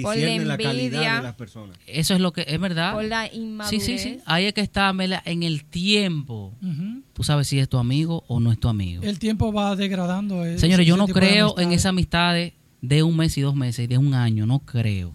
Por la discierne la, calidad envidia. de las personas. Eso es lo que es verdad. Por la Sí, inmadurez. sí, sí. Ahí es que está Mela, en el tiempo. Tú sabes si es tu amigo o no es tu amigo. El tiempo va degradando. ese- Señores, yo no creo en esas amistades de un mes y dos meses y de un año, no creo.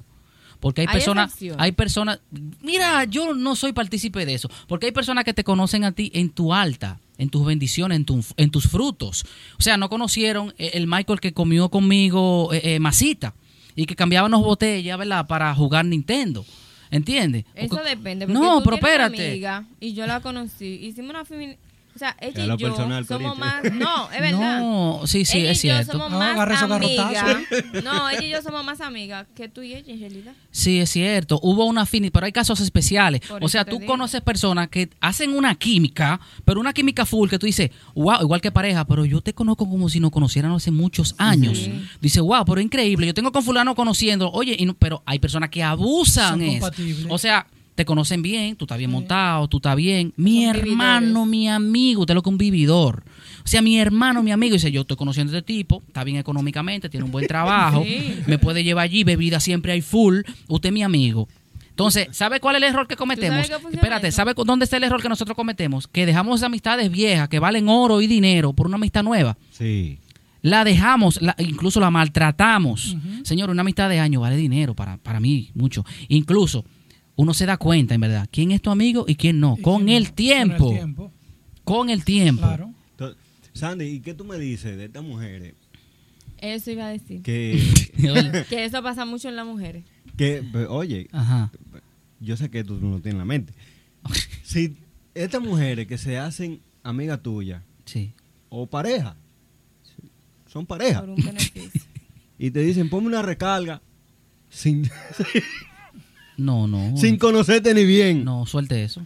Porque hay Hay personas, hay personas, mira, yo no soy partícipe de eso, porque hay personas que te conocen a ti en tu alta, en tus bendiciones, en, tu- en tus frutos. O sea, no conocieron eh, el Michael que comió conmigo eh, eh, masita y que cambiábamos botellas, ¿verdad? Para jugar Nintendo. ¿Entiendes? Eso depende. Porque No, tú pero tienes una espérate. amiga y yo la conocí. Hicimos una O sea, ella y yo personal, somos más. No, es verdad. No, sí, sí, ella es cierto. No, más agarre esos. No, ella y yo somos más amigas que tú y ella en realidad. Sí, es cierto. Hubo una afinidad, pero hay casos especiales. Por o sea, tú digo. conoces personas que hacen una química, pero una química full que tú dices, wow, igual que pareja, pero yo te conozco como si nos conociéramos hace muchos años. Sí. Dice, wow, pero increíble. Yo tengo con fulano conociendo, oye, y no- pero hay personas que abusan Son eso. compatibles. O sea, te conocen bien, tú estás bien montado, tú estás bien. Mi Son hermano, vividores. mi amigo, usted es lo que es un vividor. O sea, mi hermano, mi amigo, dice, yo estoy conociendo a este tipo, está bien económicamente, tiene un buen trabajo, Sí. me puede llevar allí, bebida siempre hay full, usted es mi amigo. Entonces, ¿sabe cuál es el error que cometemos? Espérate, eso? ¿sabe dónde está el error que nosotros cometemos? Que dejamos amistades viejas que valen oro y dinero por una amistad nueva. Sí. La dejamos, la- incluso la maltratamos. Señor, una amistad de años vale dinero para, para mí, mucho. Incluso uno se da cuenta, en verdad, quién es tu amigo y quién no. Y Con el tiempo. Con el tiempo, Con el tiempo. claro. Entonces, Sandy, ¿y qué tú me dices de estas mujeres Eso iba a decir. Que, Que eso pasa mucho en las mujeres. que oye, Ajá. yo sé que tú no lo tienes en la mente. Si estas mujeres que se hacen amiga tuya Sí. o pareja, son pareja, Por un beneficio. y te dicen, ponme una recarga sin, No, no. sin conocerte ni bien. No, suelte eso.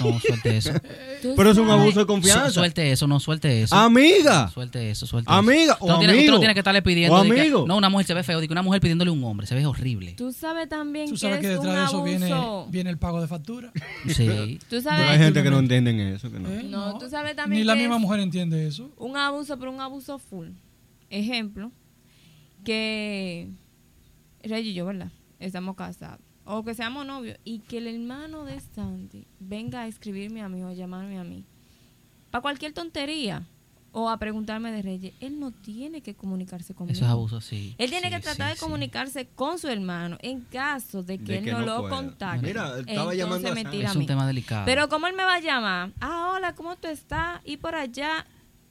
No, suelte eso. Pero es un abuso de Su- confianza. suelte eso, no suelte eso. Amiga. Suelte eso, suelte Amiga, eso. Tú o no tienes, tú amigo. no tienes que estarle pidiendo. O que- amigo. no, una mujer se ve feo. Digo, una mujer pidiéndole a un hombre. Se ve horrible. Tú sabes también Tú que sabes es que detrás un de eso abuso. viene, viene el pago de factura. Sí. Tú Pero hay gente que no entienden eso. Que no. ¿Eh? No, tú sabes también Ni la que misma es- mujer entiende eso. un abuso, pero un abuso full. Ejemplo, que Rey y yo, ¿verdad? Estamos casados. O que seamos novios. Y que el hermano de Sandy venga a escribirme a mí o a llamarme a mí. Para cualquier tontería. O a preguntarme de Reyes. Él no tiene que comunicarse conmigo. Eso es abuso, sí. Él tiene Sí, que tratar sí, de sí. comunicarse con su hermano en caso de que De él que no, no lo pueda. contacte. Mira, estaba llamando a tira Es un mí. tema delicado. Pero como él me va a llamar, ah, hola, ¿cómo tú estás? Y por allá,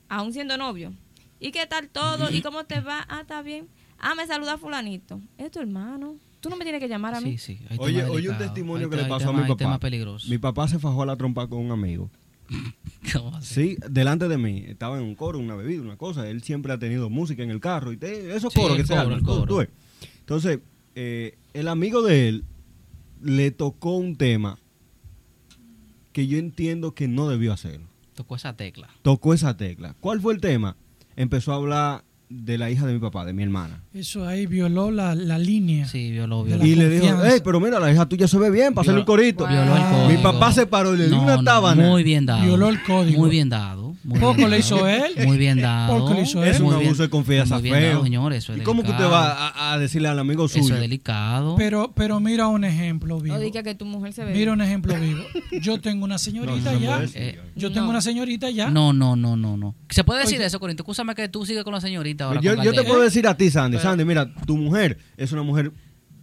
aún siendo novio. ¿Y qué tal todo? ¿Y cómo te va? Ah, está bien. Ah, me saluda fulanito. Es tu hermano. Tú no me tienes que llamar a mí. Sí, sí. hay Oye, oye un testimonio Hay que le te- pasó a mi papá. Mi papá se fajó a la trompa con un amigo. ¿Cómo así? Sí, delante de mí. Estaba en un coro, una bebida, una cosa. Él siempre ha tenido música en el carro. y te- Esos Sí, coros el que se coro, tú- coro. tú. Entonces, eh, el amigo de él le tocó un tema que yo entiendo que no debió hacerlo. Tocó esa tecla. Tocó esa tecla. ¿Cuál fue el tema? Empezó a hablar de la hija de mi papá, de mi hermana. Eso ahí violó la, la línea. Sí, violó, violó. Y le dijo, hey, pero mira, la hija tuya se ve bien, para hacerle un corito. Violó el código. Mi papá se paró y le dio No, una no, tábana. Muy bien dado. Violó el código. Muy bien dado. Muy Poco le hizo él. Muy bien dado. Poco le hizo él. Es un bien- abuso de confianza muy bien dado, feo. señor, eso es ¿Y cómo que usted va a, a decirle al amigo Eso suyo? es delicado. Pero, pero mira un ejemplo vivo. No diga que tu mujer se ve. Mira un ejemplo vivo. Yo tengo una señorita eso no ya. Eh, Yo tengo No. una señorita ya. No, no, no, no, no. ¿Se puede decir Oye. eso, Corinto? Escúchame que tú sigues con la señorita ahora. yo, yo te puedo decir a ti, Sandy. Sandy, mira, tu mujer es una mujer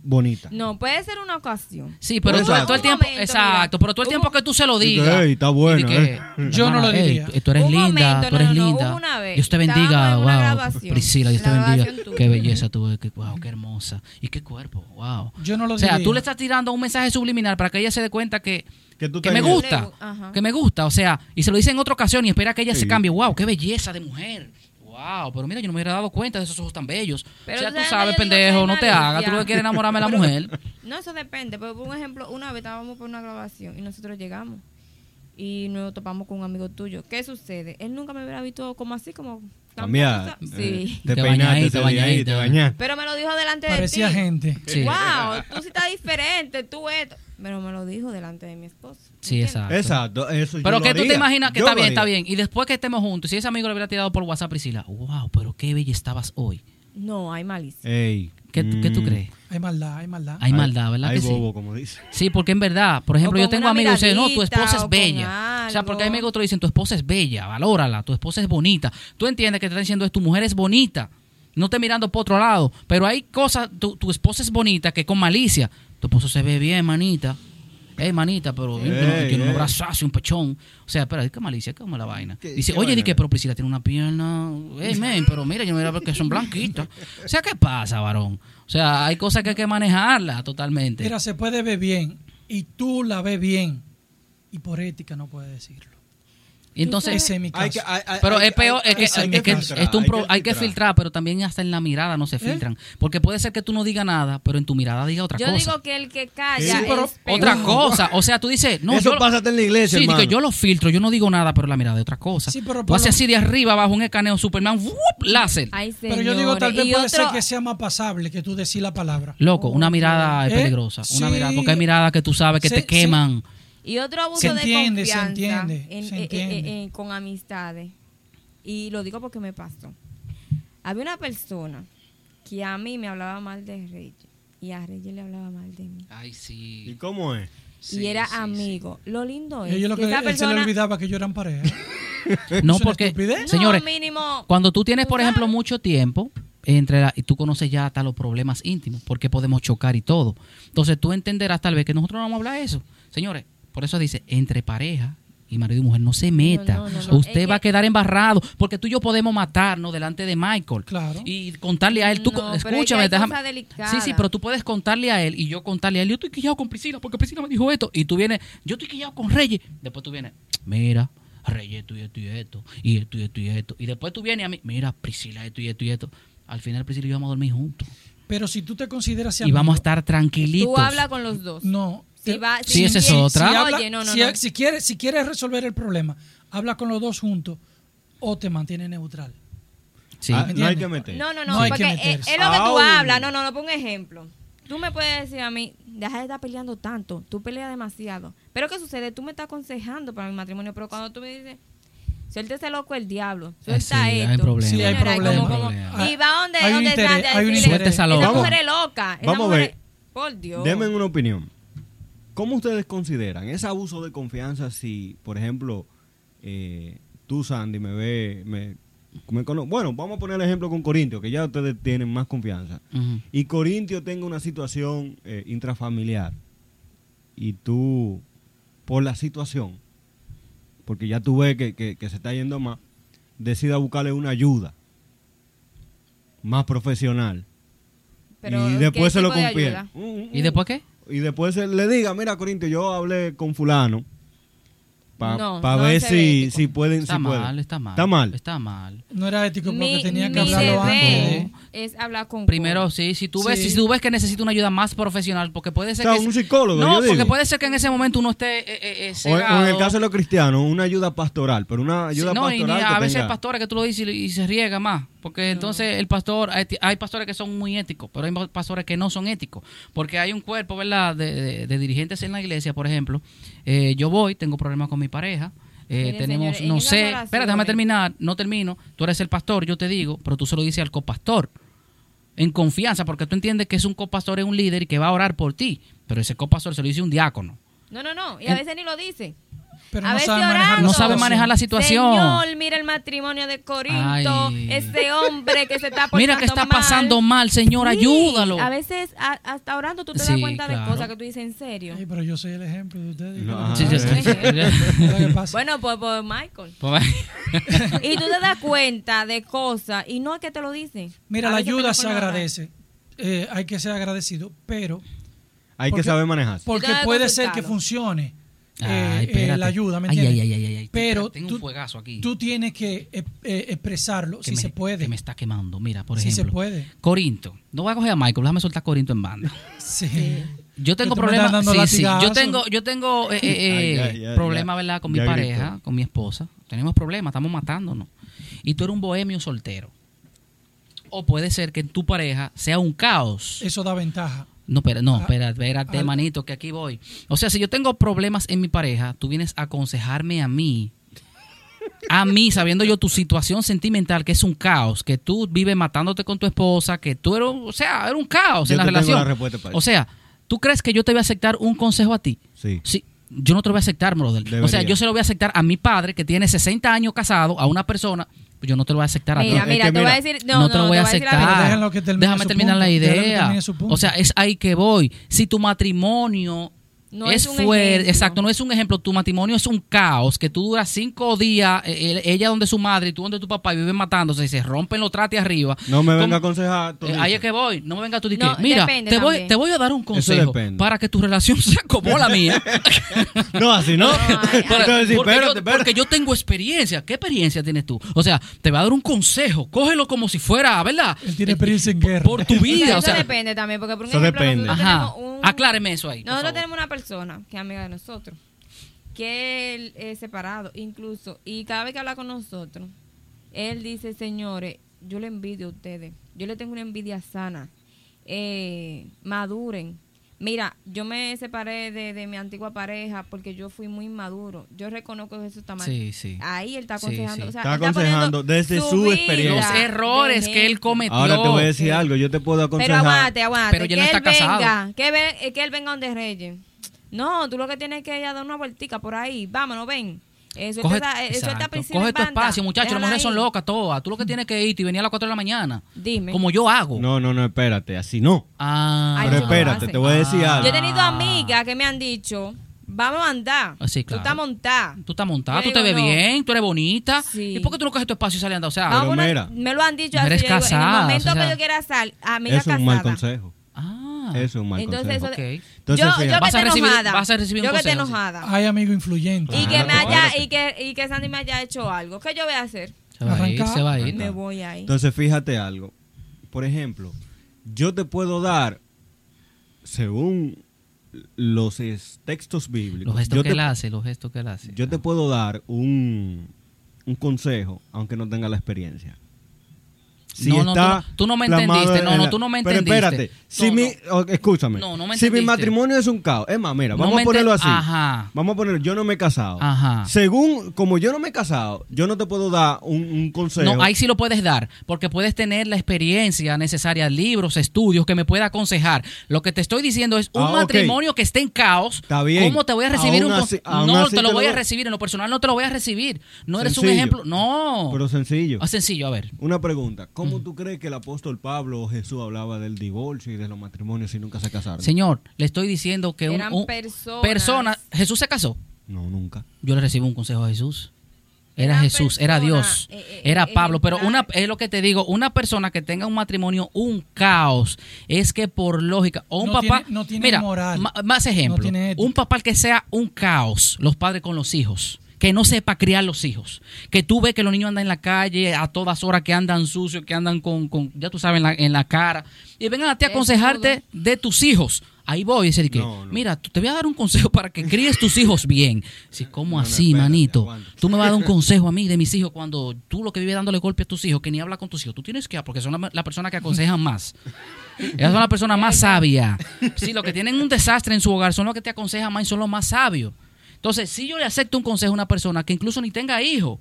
bonita. No, puede ser una ocasión. Sí, pero tú, Exacto. todo el tiempo, momento, exacto, pero todo el tiempo que tú se lo digas. "Ey, está que, eh". Yo no lo "Ey, diría. tú, tú eres Un linda, momento, tú eres no, no, linda. hubo una vez. Dios te bendiga, en una wow. Priscila, Dios te bendiga. Qué belleza tuve, que, wow, qué hermosa. Y qué cuerpo, wow. Yo no lo O sea, diría. tú le estás tirando un mensaje subliminal para que ella se dé cuenta que, Que tú me gusta, que me gusta, o sea, y se lo dice en otra ocasión y espera que ella se cambie. Wow, qué belleza de mujer. Wow, pero mira, yo no me hubiera dado cuenta de esos ojos tan bellos. Pero o sea, tú sabes pendejo, no te hagas. Tú lo que quieres enamorarme de la mujer. No, eso depende. Pero por un ejemplo, una vez estábamos por una grabación y nosotros llegamos y nos topamos con un amigo tuyo. ¿Qué sucede? Él nunca me hubiera visto como así, como... Cambiar. Sí. eh, te Te peinaste, bañaste, te ahí, te bañaste. bañaste. Pero me lo dijo delante Parecía de ti. gente. Sí. Wow, tú sí estás diferente, tú esto. Pero me lo dijo delante de mi esposo. Sí, exacto. Exacto, eso yo Pero lo que tú te imaginas que Yo está lo bien, está haría. bien. Y después que estemos juntos, si ese amigo le hubiera tirado por WhatsApp Priscila, wow, pero qué bella estabas hoy. No, hay malicia. Ey. ¿Qué, tú- qué tú mm, crees? Hay maldad, hay maldad. Hay maldad, ¿verdad Hay que sí? bobo, como dice. Sí, porque en verdad, por ejemplo, O yo con tengo una amigos que dicen, no, tu miradita, esposa o es con bella. O sea, porque hay amigos que te dicen, tu esposa es bella, valórala, tu esposa es bonita. Tú entiendes que te están diciendo, es tu mujer es bonita. No te mirando por otro lado. Pero hay cosas, tu, tu esposa es bonita que con malicia. Tu esposo se ve bien, manita. Ey, manita, pero tiene, tiene un brazazo y un pechón. O sea, espera, qué malicia, qué la vaina. ¿Qué- Dice, qué oye, di que pero Priscila tiene una pierna. Ey, men, pero mira, yo no mira que son blanquitas. O sea, ¿qué pasa, varón? O sea, hay cosas que hay que manejarla totalmente. Mira, se puede ver bien y tú la ves bien y por ética no puedes decirlo. Y entonces, Ese es mi caso. Hay que- hay- hay- pero es peor, hay- es que, es que filtrar, es un pro- hay que filtrar. filtrar, pero también hasta en la mirada no se filtran. Porque puede ser que tú no digas nada, pero en tu mirada diga otra Yo cosa. digo que el que calla Sí, pero es peor. otra cosa. O sea, tú dices, no, Eso yo, pasa en la iglesia, Sí, hermano. yo lo filtro, yo no digo nada, pero la mirada es otra cosa. Sí, pero tú haces así de arriba abajo un escaneo Superman, ¡wup! láser. Ay, Pero yo digo, tal vez puede ser que sea más pasable que tú decir la palabra. Loco, una mirada es ¿Eh? peligrosa. Una Sí. mirada, porque hay miradas que tú sabes que te queman. Y otro abuso Se de entiende, se confianza entiende, en- se eh, eh, entiende. eh, con amistades. Y lo digo porque me pasó. Había una persona que a mí me hablaba mal de Reyes y a Reyes le hablaba mal de mí. Ay, ¿Y sí. cómo es? y era amigo. Lo lindo es Y ellos lo que que esa él se le persona olvidaba que yo eran pareja. No, ¿Es una porque, estupidez? No, señores, mínimo cuando tú tienes, por ejemplo, mucho tiempo entre la- y tú conoces ya hasta los problemas íntimos, porque podemos chocar y todo. Entonces tú entenderás tal vez que nosotros no vamos a hablar de eso. Señores, por eso dice, entre pareja y marido y mujer no se meta. no, no, no. Usted va a que- quedar embarrado porque tú y yo podemos matarnos delante de Michael. Claro. Y contarle a él, tú, escúchame, déjame. Sí, sí, pero tú puedes contarle a él y yo contarle a él. Yo estoy quillado con Priscila porque Priscila me dijo esto. Y tú vienes, yo estoy quillado con Reyes. Después tú vienes, mira, Reyes esto y esto y esto. Y esto y esto y esto. Y después tú vienes a mí, mira, Priscila esto y esto y esto. Al final Priscila y yo vamos a dormir juntos. Pero si tú te consideras Y amigo, vamos a estar tranquilitos. Tú hablas con los dos. No. Si va- Sí, esa es otra. Si, si- habla- Oye, no, no, si, no. si quieres, si quieres resolver el problema, habla con los dos juntos o te mantiene neutral. Sí. Ah, no hay que meter. No, no, no, porque que es, lo que tú hablas. No, no, no, pongo un ejemplo. Tú me puedes decir a mí, deja de estar peleando tanto, tú peleas demasiado. Pero ¿qué sucede? Tú me estás aconsejando para mi matrimonio, pero cuando tú me dices, suéltese loco el diablo, suelta Eh, sí, hay esto. problema. Sí, hay problema. como- como- Problema. y va donde, Hay un donde decirle, Suelta esa esa loca. mujer es loca. esa Vamos a ver. Por Dios. Denme una opinión. ¿Cómo ustedes consideran ese abuso de confianza si, por ejemplo, eh, tú, Sandy, me ve, me, me cono- bueno, vamos a poner el ejemplo con Corintio, que ya ustedes tienen más confianza. Y Corintio tenga una situación eh, intrafamiliar y tú, por la situación, porque ya tú ves que, que- que se está yendo más, decida buscarle una ayuda más profesional. Pero, y ¿qué después se lo de confiere. ¿Y después qué? Y después se le diga, mira Corintio, yo hablé con fulano para No, ver no se ve si, si pueden, Está si pueden. mal, está mal. Está mal. Está mal. No era ético porque Mi, tenía que hablarlo antes. es hablar con Primero, sí, si tú ves, Sí. si tú ves que necesita una ayuda más profesional, porque puede O ser sea, que un psicólogo, no, yo digo. porque puede ser que en ese momento uno esté eh, eh, eh, O, o en el caso de los cristianos, una ayuda pastoral, pero una ayuda Sí, no, y ni pastoral a que veces tenga- hay pastores que tú lo dices y, y se riega más, porque entonces el pastor, hay, pastores que son muy éticos, pero hay pastores que no son éticos, porque hay un cuerpo, ¿verdad?, de, de- de dirigentes en la iglesia, por ejemplo, eh, yo voy, tengo problemas con mi pareja, eh, Mire, tenemos, no sé, espera, déjame terminar, no termino, tú eres el pastor, yo te digo, pero tú se lo dices al copastor, en confianza, porque tú entiendes que es un copastor, es un líder y que va a orar por ti, pero ese copastor se lo dice un diácono. No, no, no. Y a veces ni lo dice. Pero a no veces sabe manejar No sabe situación. manejar la situación. Señor, mira el matrimonio de Corinto. Ay. Ese hombre que se está portando Mira que está mal. pasando mal, señor, Sí, ayúdalo. A veces, a- hasta orando, tú te Sí, das cuenta claro. de cosas que tú dices en serio. Pero yo soy el ejemplo de ustedes. No, ¿Qué ajá. Sí? Bueno, pues por Michael. Pues, Y tú te das cuenta de cosas y no es que te lo dicen. Mira, A la ayuda se agradece. Eh, hay que ser agradecido, pero Hay porque- que saber manejarse. porque puede ser que funcione Ay, eh, espérate. la ayuda, ¿me Ay, entiendes? ay, ay, ay, ay. Pero Tengo tú, un fuegazo aquí. tú tienes que eh, eh, expresarlo que si me, se puede. Que me está quemando. Mira, por Si se ejemplo. puede. Corinto. No voy a coger a Michael, déjame soltar Corinto en banda. Sí. Yo tengo problemas. Sí, sí. Yo tengo, yo tengo eh, eh, problemas. ¿verdad? Con mi Ya pareja, con mi esposa. Tenemos problemas, estamos matándonos. Y tú eres un bohemio soltero. O puede ser que tu pareja sea un caos. Eso da ventaja. No, pero, no, Ah, espera, espérate, al- manito, que aquí voy. O sea, si yo tengo problemas en mi pareja, tú vienes a aconsejarme a mí. A mí, sabiendo yo tu situación sentimental, que es un caos, que tú vives matándote con tu esposa, que tú eres, o sea, era un caos Yo en la relación. la o sea, ¿tú crees que yo te voy a aceptar un consejo a ti? Sí. Sí, yo no te lo voy a aceptar, brother. O sea, Debería. yo se lo voy a aceptar a mi padre, que tiene 60 años casado, a una persona, yo no te lo voy a aceptar a ti. Mira, Es mira, que te voy a decir. No, No, te lo voy a decir la aceptar. que Déjame su terminar punto. la que idea. termine su punto. O sea, es ahí que voy. Si tu matrimonio No es, es un fuerte, ejemplo. exacto, no es un ejemplo, tu matrimonio es un caos, que tú duras cinco días, eh, eh, ella donde su madre y tú donde tu papá y viven matándose y se rompen los trates arriba. No me venga a aconsejar. Eh, ahí es que voy, no me venga tú No, mira, te voy, también. te voy a dar un consejo para que tu relación sea como la mía. No, así no. Ay, porque, espérate, yo, espérate. porque yo tengo experiencia. ¿Qué experiencia tienes tú? O sea, te va a dar un consejo. Cógelo como si fuera, ¿verdad? Él tiene experiencia en guerra. Por tu vida. Eso o sea, depende también, porque por un Eso ejemplo, depende. ajá. tenemos un- Acláreme eso ahí. Nosotros tenemos una persona que es amiga de nosotros, que él es separado, incluso, y cada vez que habla con nosotros, él dice, señores, yo le envidio a ustedes, yo le tengo una envidia sana, eh, maduren. Mira, yo me separé de, de mi antigua pareja porque yo fui muy maduro. Yo reconozco que eso está mal. Sí, sí. Ahí él está Sí, aconsejando. sí. o sea, Está él poniendo aconsejando desde su vida experiencia. Los errores que él cometió. Ahora te voy a decir algo. Yo te puedo aconsejar. Pero aguante, aguante. Pero ya que no está él casado. venga, que, ve- que él venga donde Reyes. No, tú lo que tienes que ir a dar una vueltica por ahí. Vámonos, ven. Suelta Coge, exacto. Priscila Coge tu espacio, muchachos. Las mujeres son locas todas. Tú lo que tienes que irte y venir a las 4 de la mañana. Dime. Como yo hago. No, no, no, espérate. Así no. Ah, Ay, Pero eso espérate, te voy a decir Ah. algo. Yo he tenido amigas que me han dicho, Vamos a andar. Ah, sí, Tú claro. estás montada. Tú estás montada, tú te ves no. bien, tú eres bonita. Sí. ¿Y por qué tú no coges tu espacio y sales a andar? O sea, poner- mira. me lo han dicho así. yo digo, en el momento o sea. que yo quiera salir, amiga Eso es casada. un mal consejo. ah, Eso es un mal Entonces, consejo. eso de- ok. Entonces, yo, yo que Vas a esté recibir- enojada. vas a recibir un yo que sí. enojada. Hay amigos influyentes. Y que me haya, y que, y que Sandy me haya hecho algo. ¿Qué yo voy a hacer? se va a ir, Arrancar. se va a ir. Me voy ahí. Entonces, fíjate algo. Por ejemplo, yo te puedo dar, según los es- textos bíblicos, Los gestos yo que te, él hace, los gestos que él hace. yo te puedo dar un, un consejo, aunque no tenga la experiencia. Si No, no, tú no- tú no me entendiste, no, no, tú no me Pero entendiste. espérate, si mi, oh, escúchame, No, no me si mi entendiste. matrimonio es un caos, es más, mira, vamos a ponerlo así. Ajá. Vamos a poner, yo no me he casado. Ajá. Según, como yo no me he casado, yo no te puedo dar un, un consejo. No, ahí sí lo puedes dar, porque puedes tener la experiencia necesaria, libros, estudios que me pueda aconsejar. Lo que te estoy diciendo es un Ah, matrimonio que esté en caos. Está bien. ¿Cómo te voy a recibir Aún un así- No, te lo te voy a recibir, en lo personal no te lo voy a recibir. No eres un ejemplo. No. Pero sencillo. Ah, sencillo, a ver. Una pregunta, ¿cómo tú crees que el apóstol Pablo o Jesús hablaba del divorcio y de los matrimonios si nunca se casaron? Señor, le estoy diciendo que un, Eran un- personas. persona- Jesús se casó. No, nunca. Yo le recibo un consejo a Jesús. Era Jesús, era Dios, eh, eh, era eh, Pablo, pero una es lo que te digo, una persona que tenga un matrimonio un caos es que por lógica o un No papá, tiene- no tiene mira, moral. ma- más ejemplo, No tiene ética. un papá que sea un caos, los padres con los hijos, que no sepa criar los hijos, que tú ves que los niños andan en la calle a todas horas, que andan sucios, que andan con, con ya tú sabes, en la, en la cara, y vengan a ti a aconsejarte de tus hijos. Ahí voy, y dice que, No, no. mira, tú- te voy a dar un consejo para que críes tus hijos bien. Sí, ¿cómo No, así, espérate, manito? aguanta. Tú me vas a dar un consejo a mí de mis hijos cuando tú lo que vives dándole golpe a tus hijos, que ni habla con tus hijos. Tú tienes que, porque son la, la persona que aconsejan más. Ellas son las personas más sabias. Sí, los que tienen un desastre en su hogar son los que te aconsejan más y son los más sabios. Entonces, si yo le acepto un consejo a una persona que incluso ni tenga hijos,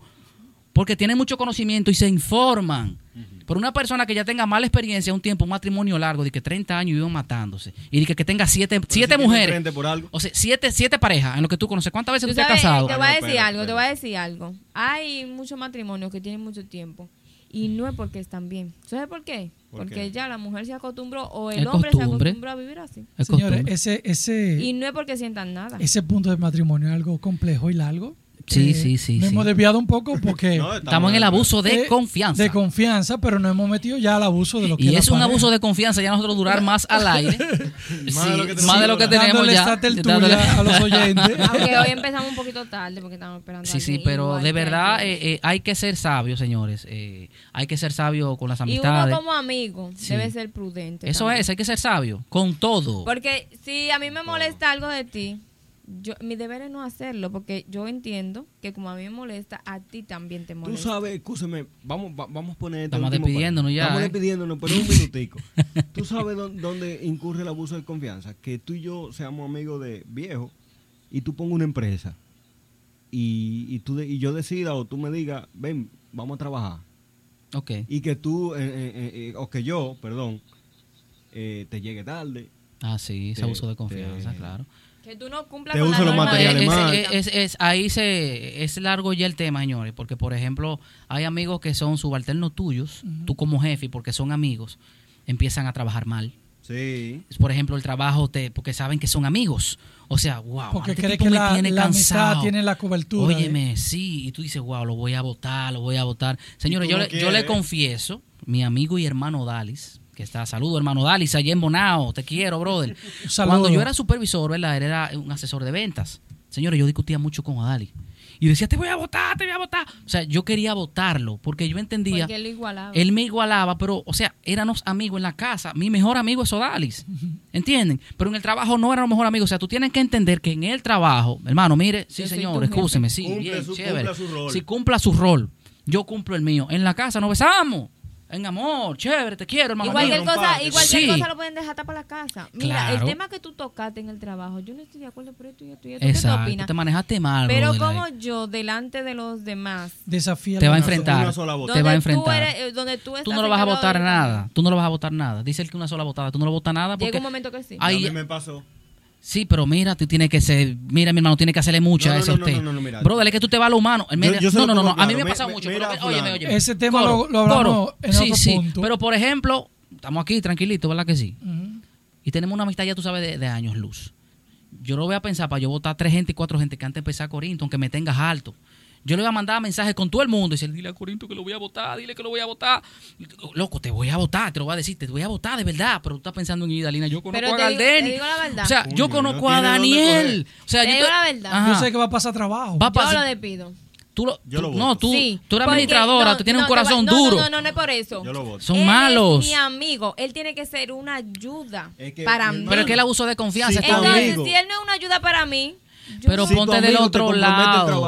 porque tiene mucho conocimiento y se informan. Pero una persona que ya tenga mala experiencia, un tiempo, un matrimonio largo, de que 30 años iban matándose, y de que, que tenga siete, siete si mujeres, frente por algo. o sea, siete, siete parejas en lo que tú conoces. ¿Cuántas veces Tú tú te has casado? Te voy a decir algo, te voy a decir algo. Hay muchos matrimonios que tienen mucho tiempo y no es porque están bien. ¿Sabes por qué? ¿Por porque qué? ya la mujer se acostumbró o el hombre se acostumbró a vivir así. Es Señores, ese, ese, Y no es porque sientan nada. ese punto del matrimonio es algo complejo y largo. Sí, Eh, sí, sí, Nos sí. hemos desviado un poco porque No, Estamos en el abuso de eh, confianza. De confianza, pero nos hemos metido ya al abuso de lo que y es un pareja. abuso de confianza ya nosotros durar más al aire. Más de lo que tenemos más de lo que tenemos ya. a los oyentes. Aunque hoy empezamos un poquito tarde porque estamos esperando. Sí, a sí, pero de verdad eh, eh, hay que ser sabio, señores. Eh, hay que ser sabio con las y uno amistades. como amigo Sí. debe ser prudente. Eso también. es, hay que ser sabio con todo. Porque si a mí me molesta algo de ti, yo, mi deber es no hacerlo, porque yo entiendo que como a mí me molesta, a ti también te Tú molesta. sabes, escúchame, vamos, va- vamos a poner este Estamos despidiéndonos ya, Estamos ¿eh? despidiéndonos, pero un minutico. Tú sabes dó- dónde incurre el abuso de confianza. Que tú y yo seamos amigos de viejo y tú pongas una empresa y, y, tú de- y yo decida o tú me digas, ven, vamos a trabajar. Ok. Y que tú, eh, eh, eh, o que yo, perdón, eh, te llegue tarde. Ah, sí, ese Te- abuso de confianza, te- claro. Que tú no cumplas Te con la los norma de- materiales es, mal. es- es- es- ahí se es largo ya el tema, señores, porque por ejemplo, hay amigos que son subalternos tuyos, tú como jefe, y porque son amigos, empiezan a trabajar mal. Sí. Por ejemplo, el trabajo te porque saben que son amigos. O sea, wow, Porque este cree tipo que me la, tiene la amistad cansado. tiene la cobertura. ¿eh? Óyeme, sí, y tú dices, wow, lo voy a votar, lo voy a votar. Señores, tú yo, no le, yo le quieres. confieso, mi amigo y hermano Dalis, que está, saludo hermano Dalis, allá en Bonao, te quiero, brother. Saludo. Cuando yo era supervisor, ¿verdad? Él era un asesor de ventas. Señores, yo discutía mucho con Dalis. Y decía, te voy a votar, te voy a votar. O sea, yo quería votarlo, porque yo entendía... Porque él lo igualaba. Él me igualaba, pero, o sea, éramos amigos en la casa. Mi mejor amigo es Odalis. ¿Entienden? Pero en el trabajo no éramos mejor amigos. O sea, tú tienes que entender que en el trabajo, hermano, mire, sí, Yo señor, excúseme, sí, Cumple bien, su- chévere. cumpla su rol. Si cumpla su rol, yo cumplo el mío. En la casa nos besamos. En amor, chévere, te quiero, hermano. Igual cualquier cosa, cualquier Sí. cosa lo pueden dejar hasta para la casa. Mira, Claro. el tema que tú tocaste en el trabajo, yo no estoy de acuerdo por esto y esto y esto. ¿Qué tú Exacto, opinas? te manejaste mal, Pero brother, ahí. como yo, delante de los demás, Desafía Te va a enfrentar. Una sola. Te va a donde tú enfrentar. eres- eh, donde tú, Tú no lo vas a votar nada. Tú no lo vas a votar nada. Dice el que una sola votada. Tú no lo votas nada porque... Llega un momento que sí. Ay, a mí me pasó. Sí, pero mira, tú tienes que ser, mira mi hermano, tiene que hacerle mucho No, a no, ese no, a usted. no, no, no, mira. Brother, es que tú te vas a lo humano. Yo- no, no, no, a mí me ha pasado mucho. mira, pero, óyeme, óyeme. Ese tema lo- lo hablamos en sí, otro sí. punto. Pero por ejemplo, estamos aquí tranquilitos, ¿verdad que sí? Y tenemos una amistad ya tú sabes de, de años luz. yo lo voy a pensar para yo votar tres gente y cuatro gente que antes de empezar Corinto, aunque me tengas alto. Yo le voy a mandar mensajes con todo el mundo y decir, dile a Corinto que lo voy a votar, dile que lo voy a votar. Loco, te voy a votar, te lo voy a decir, te voy a votar de verdad, pero tú estás pensando en Idalina. Yo conozco Pero a verdad. O sea, yo conozco no a Daniel. O sea, Te yo digo la verdad. Ajá. Yo sé que va a pasar trabajo. Va a Yo pasar- lo despido. Tú, lo, Yo lo voto. no, tú, sí. tú eres administradora, no, tú tienes no, un corazón no, duro. No, no, no, no es por eso. Yo lo voto. Son Él malos. Es mi amigo. Él tiene que ser una ayuda Es que, para mí. Pero es que el abuso de confianza Sí, Entonces, bien. amigo. si él no es una ayuda para mí, Pero Si ponte del otro lado.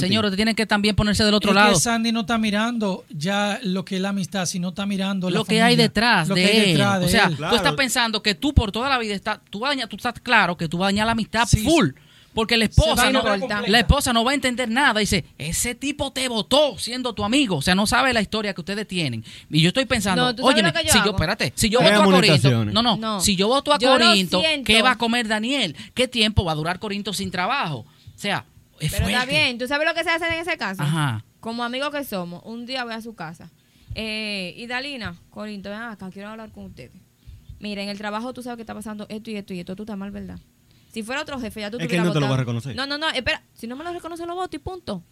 Señores, tienen que también ponerse del otro es lado. que Sandy no está mirando ya lo que es la amistad, sino está mirando la lo que hay familia, detrás lo de que hay él. detrás de o sea, él. Claro. tú estás pensando que tú por toda la vida estás, tú, vas a dañar- tú estás claro que tú vas a dañar la amistad Sí, full. Porque la esposa, no, la esposa no va a entender nada. Dice, ese tipo te votó siendo tu amigo. O sea, no sabe la historia que ustedes tienen. Y yo estoy pensando, No, ¿tú sabes oye, yo si yo, espérate, si yo voto a Corinto, no, no, No. si yo voto a Yo Corinto. ¿qué va a comer Daniel? ¿Qué tiempo va a durar Corinto sin trabajo? O sea, es Pero está bien. ¿Tú sabes lo que se hace en ese caso? Ajá. Como amigos que somos, un día voy a su casa. Eh, y Dalina, Corinto, ven acá, quiero hablar con ustedes. Mira, en el trabajo tú sabes que está pasando esto y esto y esto. Tú estás mal, ¿verdad? Si fuera otro jefe, ya tú Es que él no te lo va a reconocer. No, no, no, espera. Si no me lo reconoce, lo voto y punto.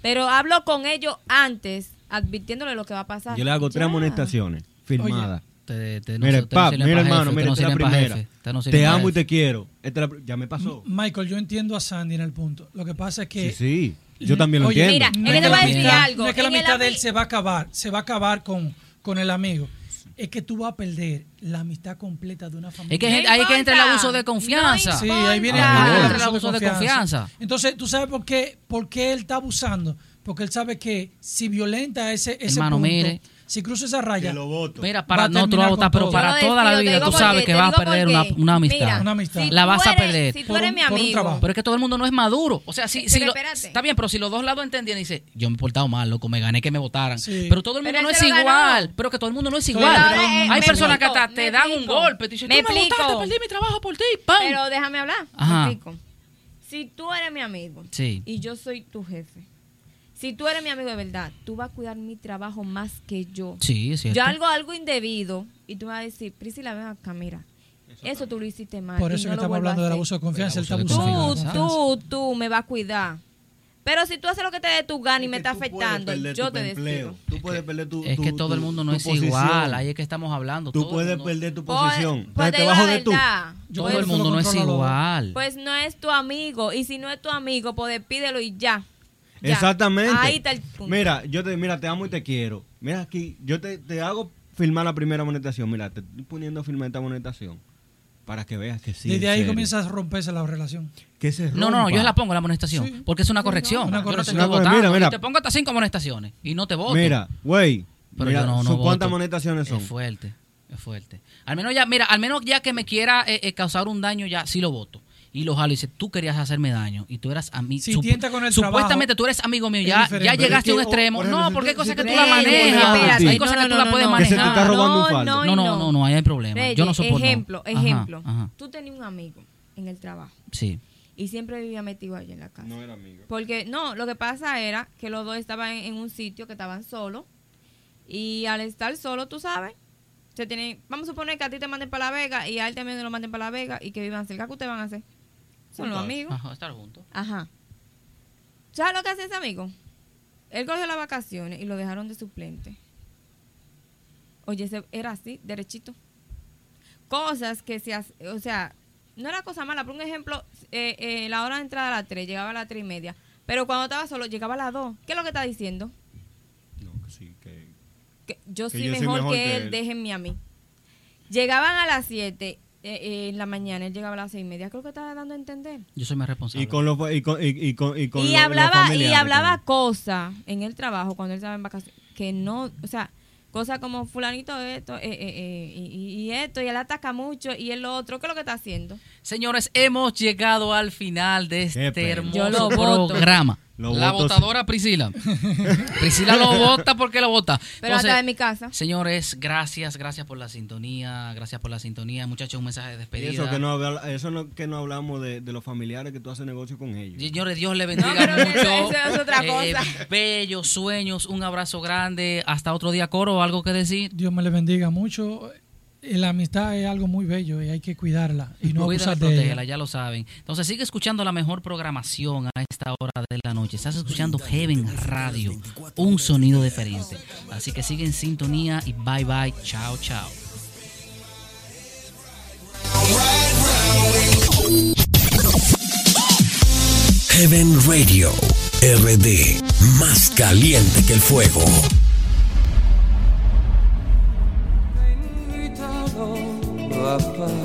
Pero hablo con ellos antes, advirtiéndole lo que va a pasar. Yo le hago tres Ya. amonestaciones firmadas. Te- te- no Mire, se- te no pap, sirven mira pa' hermano, jefe, mira, te no esta es la sirven pa' primera. jefe, te no sirven Te pa' amo y jefe. te quiero. Esta es la- ya me pasó. Michael, yo entiendo a Sandy en el punto. Lo que pasa es que Sí, sí. Yo también lo Oye, entiendo. Mira, no es que te voy a decir amistad- algo. No es que la En el amistad de él ami- se va a acabar, se va a acabar con, con el amigo. Es que tú vas a perder la amistad completa de una familia. Es que No ahí que entra el abuso de confianza. No Sí, ahí viene. Ah, el entra abuso el abuso de confianza. Entonces, ¿tú sabes por qué, por qué él está abusando? Porque él sabe que si violenta ese, ese Hermano, punto, mire. Si cruza esa raya, Que lo voto. Mira, para no tú vas a votar, pero todo. para toda la te vida tú sabes que te vas a perder una, una amistad. Mira, Una amistad. si La vas a perder. Si tú Por eres mi amigo. Pero es que todo el mundo no es maduro. O sea, si, si lo- está bien, pero si los dos lados entendían, dice, yo me he portado mal, loco, me gané que me votaran. Sí. Pero todo el mundo Pero no es igual. Pero que todo el mundo no es igual. eh, Hay personas que hasta te dan un golpe. Tú dices, Me explico. perdí mi trabajo por ti. Pero déjame hablar. Ajá. Me explico. Si tú eres mi amigo Sí. y yo soy tu jefe, si tú eres mi amigo de verdad, tú vas a cuidar mi trabajo más que yo. Sí, es cierto. Yo algo, algo indebido y tú vas a decir, Priscila, ven acá, mira. Eso tú lo hiciste mal. por eso no que estamos hablando del abuso de confianza. El abuso de abusando. Tú, confianza. tú, tú me vas a cuidar. Pero si tú haces lo que te dé tu gana y me está afectando, yo te despido. Tú puedes perder tu Es que tu- todo el mundo no es posición. igual. Ahí es que estamos hablando. Tú todo el puedes mundo- perder tu Pues- posición. pues Entonces te te digo bajo la de tú. Todo el eso mundo no es igual. Pues no es tu amigo. Y si no es tu amigo, pues despídelo y ya. Ya. Exactamente. Ahí está el punto. Mira, yo te, mira, te amo y te quiero. Mira aquí, yo te, te hago firmar la primera monetación. Mira, te estoy poniendo a firmar esta monetación para que veas que sí. Desde ahí serio. comienza a romperse la relación. Que se No, no, no, rompa. yo la pongo la amonestación. Sí. Porque es una corrección. Una Yo no te corrección. estoy votando. mira, mira. Y te pongo hasta cinco amonestaciones. Y no te voto. Mira, güey. Pero mira, yo no, no. ¿Cuántas monetaciones son? Es fuerte, es fuerte. Al menos ya, mira, al menos ya que me quiera eh, eh, causar un daño, ya sí lo voto. Y lo jalo y dice, tú querías hacerme daño y tú eras amigo. Si tienta con el Supuestamente trabajo, tú eres amigo mío, ya, ya llegaste a un extremo. por ejemplo, no, porque hay cosas que tú la manejas. espérate, Hay cosas que tú la puedes manejar. No, no, No, no, no, ahí hay problema. Reyes, Yo no soporto. Ejemplo, Ajá, ejemplo. ajá. Tú tenías un amigo en el trabajo Sí. y siempre vivía metido allí en la casa. No era amigo. Porque no, lo que pasa era que los dos estaban en, en un sitio que estaban solos y al estar solos, tú sabes, se tienen, vamos a suponer que a ti te manden para La Vega y a él también lo manden para La Vega y que vivan cerca, ¿qué ustedes van a hacer? Son los amigos. Ajá, estar juntos. Ajá. ¿Sabes lo que hace ese amigo? Él cogió las vacaciones y lo dejaron de suplente. Oye, ese era así, derechito. Cosas que se hace, o sea, no era cosa mala. Por un ejemplo, eh, eh, la hora de entrada a las 3, llegaba a las 3 y media. Pero cuando estaba solo, llegaba a las 2. ¿Qué es lo que está diciendo? No, que sí, que... Que yo Que soy yo soy mejor, mejor que, que él, él. déjenme a mí. Llegaban a las 7 eh, eh, en la mañana, él llegaba a las 6 y media. Creo que estaba dando a entender. Yo soy más responsable. Y con los y con, y, y con, y con y lo- hablaba y hablaba cosas en el trabajo cuando él estaba en vacaciones que no o sea cosas como fulanito esto eh, eh, eh, y, y esto y él ataca mucho y el otro qué es lo que está haciendo Señores, hemos llegado al final de este hermoso programa. Lo la voto, votadora Priscila. Priscila lo vota porque lo vota. pero Entonces, hasta en mi casa Señores, gracias, gracias por la sintonía, gracias por la sintonía. Muchachos, un mensaje de Y despedida. eso que no, habla- eso no, que no hablamos de, de los familiares que tú haces negocio con ellos. Señores, Dios le bendiga No, pero mucho. eso- eso es otra Eh, cosa. bellos sueños, un abrazo grande. Hasta otro día, Coro, ¿algo que decir? Dios me le bendiga mucho. Eh, la amistad es algo muy bello y hay que cuidarla y no Cuídala abusar y de ella. protégela, ya lo saben. Entonces sigue escuchando la mejor programación a esta hora de la noche. Estás escuchando Heaven Radio, un sonido diferente. Así que sigue en sintonía y bye bye, chao, chao. Heaven Radio, RD, más caliente que el fuego. va pas.